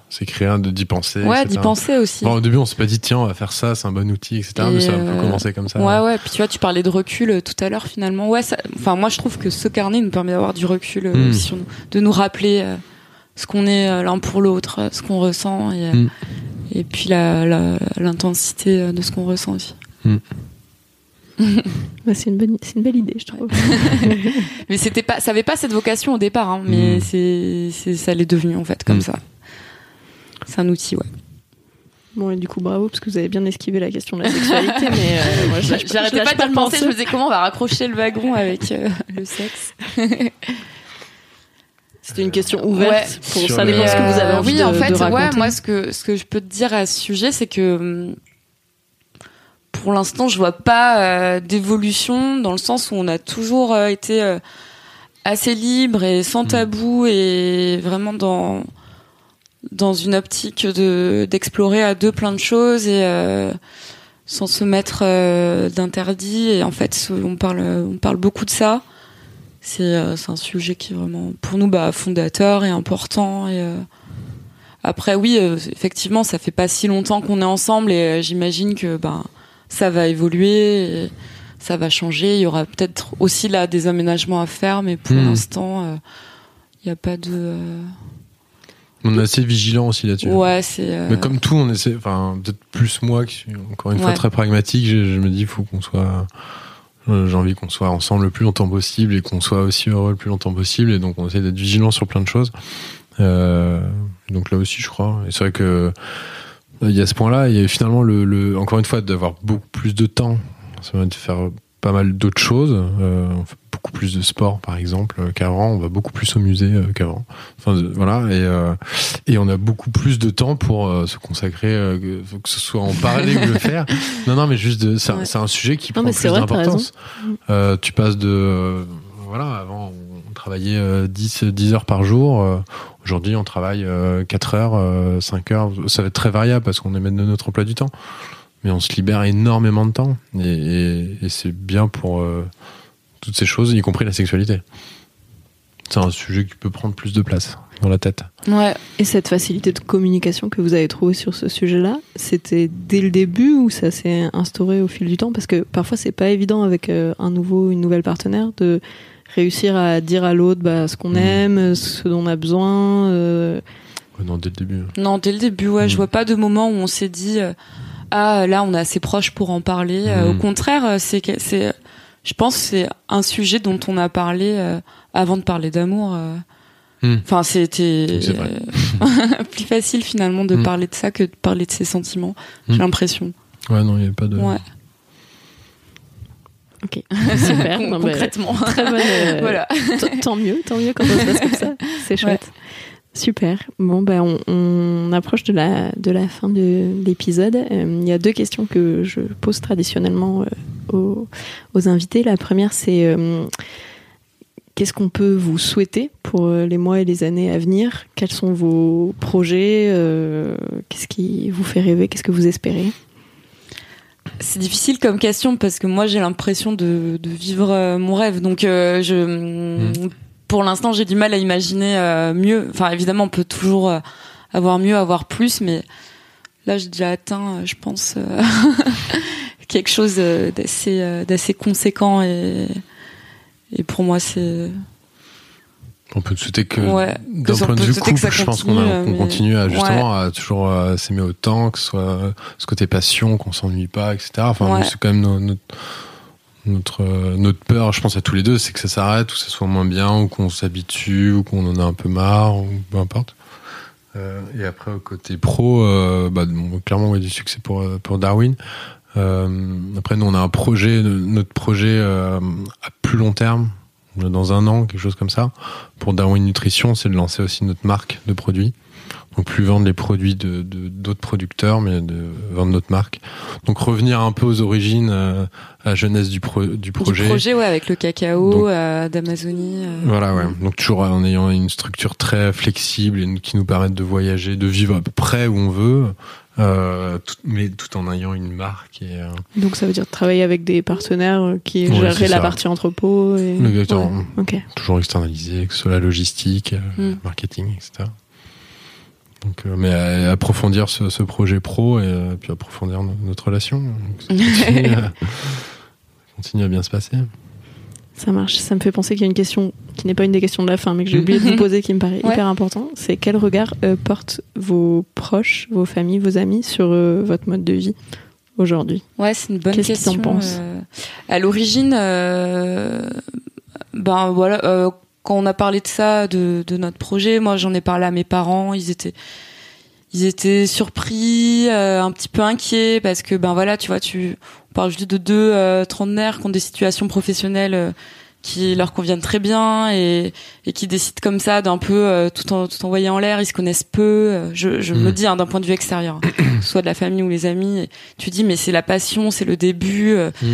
s'écrire, de d'y penser. Ouais, d'y penser aussi. au début, on s'est pas dit tiens, on va faire ça, c'est un bon outil, etc. mais ça a euh, commencer comme ça. Ouais, ouais. Puis tu vois, tu parlais de recul tout à l'heure finalement. Ouais, enfin moi je trouve que ce carnet nous permet d'avoir du recul euh, hmm. de nous rappeler ce qu'on est l'un pour l'autre, ce qu'on ressent et, hmm. et puis l'intensité la, de ce qu'on ressent aussi. C'est une bonne, c'est une belle idée, je trouve. mais c'était pas, ça avait pas cette vocation au départ, hein, mais c'est, ça l'est devenu en fait comme ça. C'est un outil, ouais. Bon, et du coup, bravo, parce que vous avez bien esquivé la question de la sexualité, mais euh, moi, j'arrêtais pas de penser, je me disais comment on va raccrocher le wagon avec euh, le sexe. C'était une question ouverte pour ça dépend ce que vous avez envie oui, de, en fait, ouais, moi, ce que, ce que je peux te dire à ce sujet, c'est que hum, pour l'instant, je vois pas euh, d'évolution dans le sens où on a toujours été assez libre et sans mm. tabou et vraiment dans dans une optique de d'explorer à deux plein de choses et euh, sans se mettre euh, d'interdit. Et en fait on parle on parle beaucoup de ça c'est euh, c'est un sujet qui est vraiment pour nous bah fondateur et important et après oui effectivement ça fait pas si longtemps qu'on est ensemble et j'imagine que bah ça va évoluer et ça va changer il y aura peut-être aussi là des aménagements à faire mais pour hmm. l'instant il n'y a pas de on est assez vigilant aussi là-dessus. Ouais, c'est. Euh, Mais comme tout, on essaie. Enfin, peut-être plus moi qui suis encore une fois très pragmatique. Je, me dis, il faut qu'on soit. Euh, j'ai envie qu'on soit ensemble le plus longtemps possible et qu'on soit aussi heureux le plus longtemps possible. Et donc, on essaie d'être vigilant sur plein de choses. Euh, donc là aussi, je crois. Et c'est vrai que il y a ce point-là. A finalement le, le encore une fois d'avoir beaucoup plus de temps. Ça va de faire pas mal d'autres choses. Euh, on fait beaucoup plus de sport, par exemple, qu'avant. On va beaucoup plus au musée euh, qu'avant. Enfin, voilà. Et, euh, et on a beaucoup plus de temps pour se consacrer, que ce soit en parler ou le faire. Non, non, mais juste, c'est un, sujet qui prend plus d'importance. tu passes de, voilà, avant on travaillait 10, 10 heures par jour. Aujourd'hui, on travaille 4 heures, 5 heures. Ça va être très variable parce qu'on est même de notre emploi du temps mais on se libère énormément de temps et, c'est bien pour euh, toutes ces choses, y compris la sexualité. C'est un sujet qui peut prendre plus de place dans la tête. Ouais. Et cette facilité de communication que vous avez trouvée sur ce sujet-là, c'était dès le début ou ça s'est instauré au fil du temps? Parce que parfois c'est pas évident avec euh, un nouveau, une nouvelle partenaire de réussir à dire à l'autre bah, ce qu'on mmh. aime, ce dont on a besoin. Euh. non, dès le début. Non, dès le début, ouais. Je mmh. vois pas de moment où on s'est dit ah là on est assez proche pour en parler. Euh, au hmm. contraire, euh, c'est c'est je pense c'est un sujet dont on a parlé euh, avant de parler d'amour. Hmm. Enfin, c'était plus facile finalement de hmm. parler de ça que de parler de ses sentiments. J'ai l'impression. Ouais, non, il n'y avait pas de. Ouais. Ok, super. Concrètement. très bonne. voilà. Tant mieux, tant mieux quand ça se passe comme ça. C'est chouette. Super. Bon, ben, on, approche de la, de la fin de l'épisode. Euh, il y a deux questions que je pose traditionnellement euh, aux, invités. La première, c'est euh, qu'est-ce qu'on peut vous souhaiter pour les mois et les années à venir? Quels sont vos projets? Qu'est-ce qui vous fait rêver? Qu'est-ce que vous espérez? C'est difficile comme question parce que moi j'ai l'impression de, vivre mon rêve. Donc je, mmh pour l'instant, j'ai du mal à imaginer euh, mieux. Enfin, évidemment, on peut toujours euh, avoir mieux, avoir plus, mais là j'ai déjà atteint, je pense, quelque chose d'assez d'assez conséquent et et pour moi c'est on peut souhaiter que d'un point de vue couple, je pense qu'on continue à justement à toujours s'aimer autant, que ce soit ce côté passion, qu'on s'ennuie pas, etc. Enfin, c'est quand même notre, notre, notre peur, je pense à tous les deux, c'est que ça s'arrête ou que ça soit moins bien ou qu'on s'habitue ou qu'on en a un peu marre ou peu importe. Euh, et après au côté pro, euh, bah, clairement on a du succès pour pour Darwin. Euh, après nous on a un projet, notre projet à plus long terme dans un an, quelque chose comme ça. Pour Darwin Nutrition, c'est de lancer aussi notre marque de produits. Donc plus vendre les produits de d'autres producteurs, mais de vendre notre marque. Donc revenir un peu aux origines, euh, à la jeunesse du, projet. Du projet, ouais, avec le cacao euh, d'Amazonie. Euh. Voilà, ouais. Donc toujours en ayant une structure très flexible et qui nous permette de voyager, de vivre à peu près où on veut, euh, tout, mais tout en ayant une marque. Et, euh, Donc ça veut dire travailler avec des partenaires qui gèrent la partie entrepôt. Et... Exactement. Toujours externalisé, que ce soit la logistique, mm. marketing, etc. Donc, mais approfondir ce, ce, projet pro et puis approfondir notre relation. continue, continue à bien se passer. Ça marche. Ça me fait penser qu'il y a une question qui n'est pas une des questions de la fin, mais que j'ai oublié de vous poser, qui me paraît hyper important. C'est quel regard euh, portent vos proches, vos familles, vos amis sur euh, votre mode de vie aujourd'hui? Ouais, c'est une bonne question. Qu'est-ce qu'ils euh, À l'origine, ben voilà, quand on a parlé de ça, de, de notre projet, moi j'en ai parlé à mes parents. Ils étaient ils étaient surpris, un petit peu inquiets parce que ben voilà, tu vois, tu parle juste de deux euh, trentenaires qui ont des situations professionnelles euh, qui leur conviennent très bien et, et qui décident comme ça d'un peu euh, tout, en, tout envoyer en l'air, ils se connaissent peu. Je, je me mm. dis hein, d'un point de vue extérieur, soit de la famille ou les amis, tu dis mais c'est la passion, c'est le début. Mm.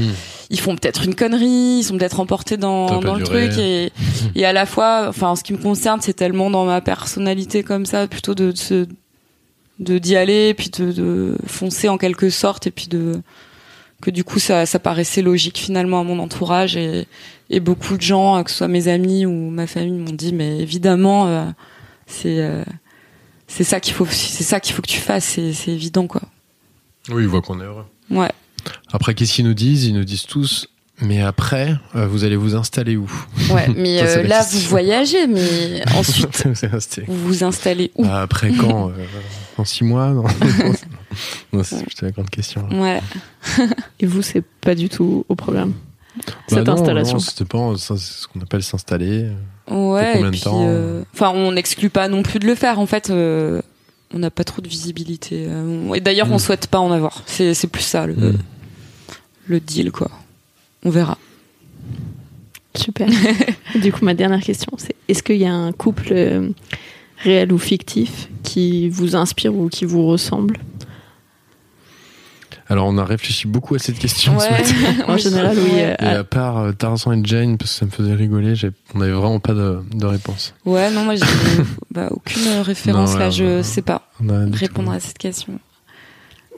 Ils font peut-être une connerie, ils sont peut-être emportés dans, dans le truc et, et à la fois, enfin en ce qui me concerne, c'est tellement dans ma personnalité comme ça, plutôt de, de de d'y aller, puis de, de foncer en quelque sorte et puis de que du coup ça, ça paraissait logique finalement à mon entourage et, et beaucoup de gens, euh, que ce soit mes amis ou ma famille, m'ont dit mais évidemment euh, c'est euh, c'est ça qu'il faut c'est ça qu'il faut que tu fasses, c'est, c'est évident quoi. Oui, ils voient qu'on est heureux. Ouais. Après qu'est-ce qu'ils nous disent? Ils nous disent tous mais après, vous allez vous installer où? Ouais, mais là, vous voyagez, mais ensuite, vous vous installez où? Bah, Après quand En six mois non, c'est plutôt la grande question. Ouais. Et vous, c'est pas du tout au programme bah cette installation. c'était pas c'est ce qu'on appelle s'installer. Ouais. et puis, euh, enfin, on n'exclut pas non plus de le faire. En fait, euh, on n'a pas trop de visibilité. Euh, et d'ailleurs, on mm. souhaite pas en avoir. C'est, plus ça le, mm. le deal, quoi. On verra. Super. du coup, ma dernière question, c'est est-ce qu'il y a un couple réel ou fictif qui vous inspire ou qui vous ressemble? Alors on a réfléchi beaucoup à cette question. en général, oui. Et à part euh, Tarzan et Jane, parce que ça me faisait rigoler, on n'avait vraiment pas de, réponse. Ouais, non, moi j'ai bah, aucune référence là, je sais pas répondre à cette question.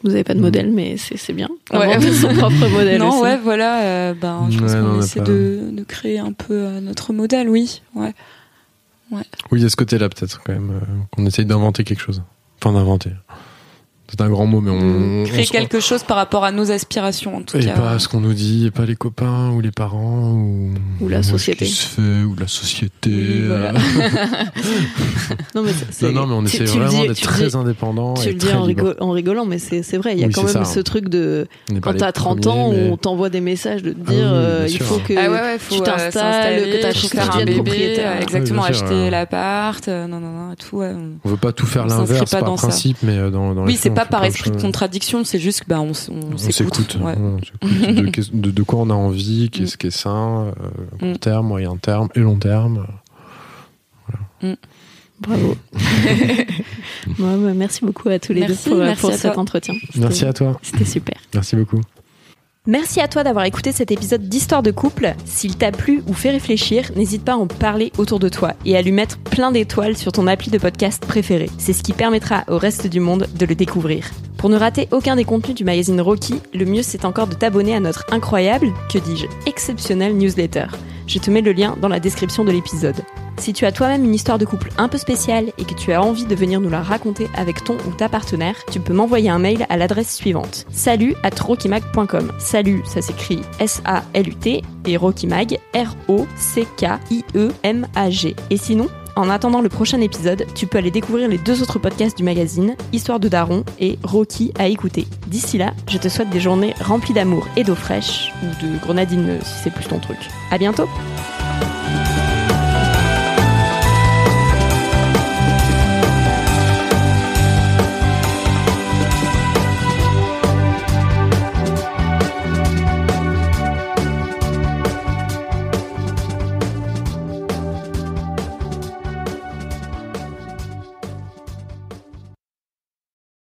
Vous n'avez pas de modèle, mais c'est bien. Ouais. son propre modèle. Non, ouais, voilà. Euh, ben, je pense qu'on essaie de, de, créer un peu euh, notre modèle, oui. Ouais. Oui, il y a ce côté-là peut-être quand même, euh, qu'on essaye d'inventer quelque chose. Enfin, d'inventer. C'est un grand mot, mais on. Créer quelque chose par rapport à nos aspirations, en tout et cas. Et pas ce qu'on nous dit, et pas les copains, ou les parents, ou. Ou la société. se fait, ou la société. Euh. non, mais non, mais on essaie vraiment d'être très indépendant. Tu le dis en, rigolant, mais c'est vrai. Il y a quand même ce truc de. Quand t'as 30 ans, on t'envoie des messages de te ah dire euh, il faut que ah tu t'installes, que tu faire un bébé, exactement, acheter l'appart, non, non, non, tout. On veut pas tout faire l'inverse par principe, mais dans Oui, c'est pas par esprit de contradiction, c'est juste que bah, on, on, s'écoute. de, quoi on a envie, qu'est-ce mm. qui est sain, euh, court mm. terme, moyen terme et long terme. Mm. Bravo. merci beaucoup à tous les deux pour, pour cet entretien. Merci à toi. C'était super. Merci beaucoup. Merci à toi d'avoir écouté cet épisode d'Histoire de couple. S'il t'a plu ou fait réfléchir, n'hésite pas à en parler autour de toi et à lui mettre plein d'étoiles sur ton appli de podcast préféré. C'est ce qui permettra au reste du monde de le découvrir. Pour ne rater aucun des contenus du magazine Rocky, le mieux c'est encore de t'abonner à notre incroyable, que dis-je, exceptionnel newsletter. Je te mets le lien dans la description de l'épisode. Si tu as toi-même une histoire de couple un peu spéciale et que tu as envie de venir nous la raconter avec ton ou ta partenaire, tu peux m'envoyer un mail à l'adresse suivante. Salut at rockymag.com. Salut, ça s'écrit S-A-L-U-T et rockymag R-O-C-K-I-E-M-A-G. Et sinon, en attendant le prochain épisode, tu peux aller découvrir les deux autres podcasts du magazine, Histoire de Daron et Rocky à écouter. D'ici là, je te souhaite des journées remplies d'amour et d'eau fraîche, ou de grenadine si c'est plus ton truc. À bientôt!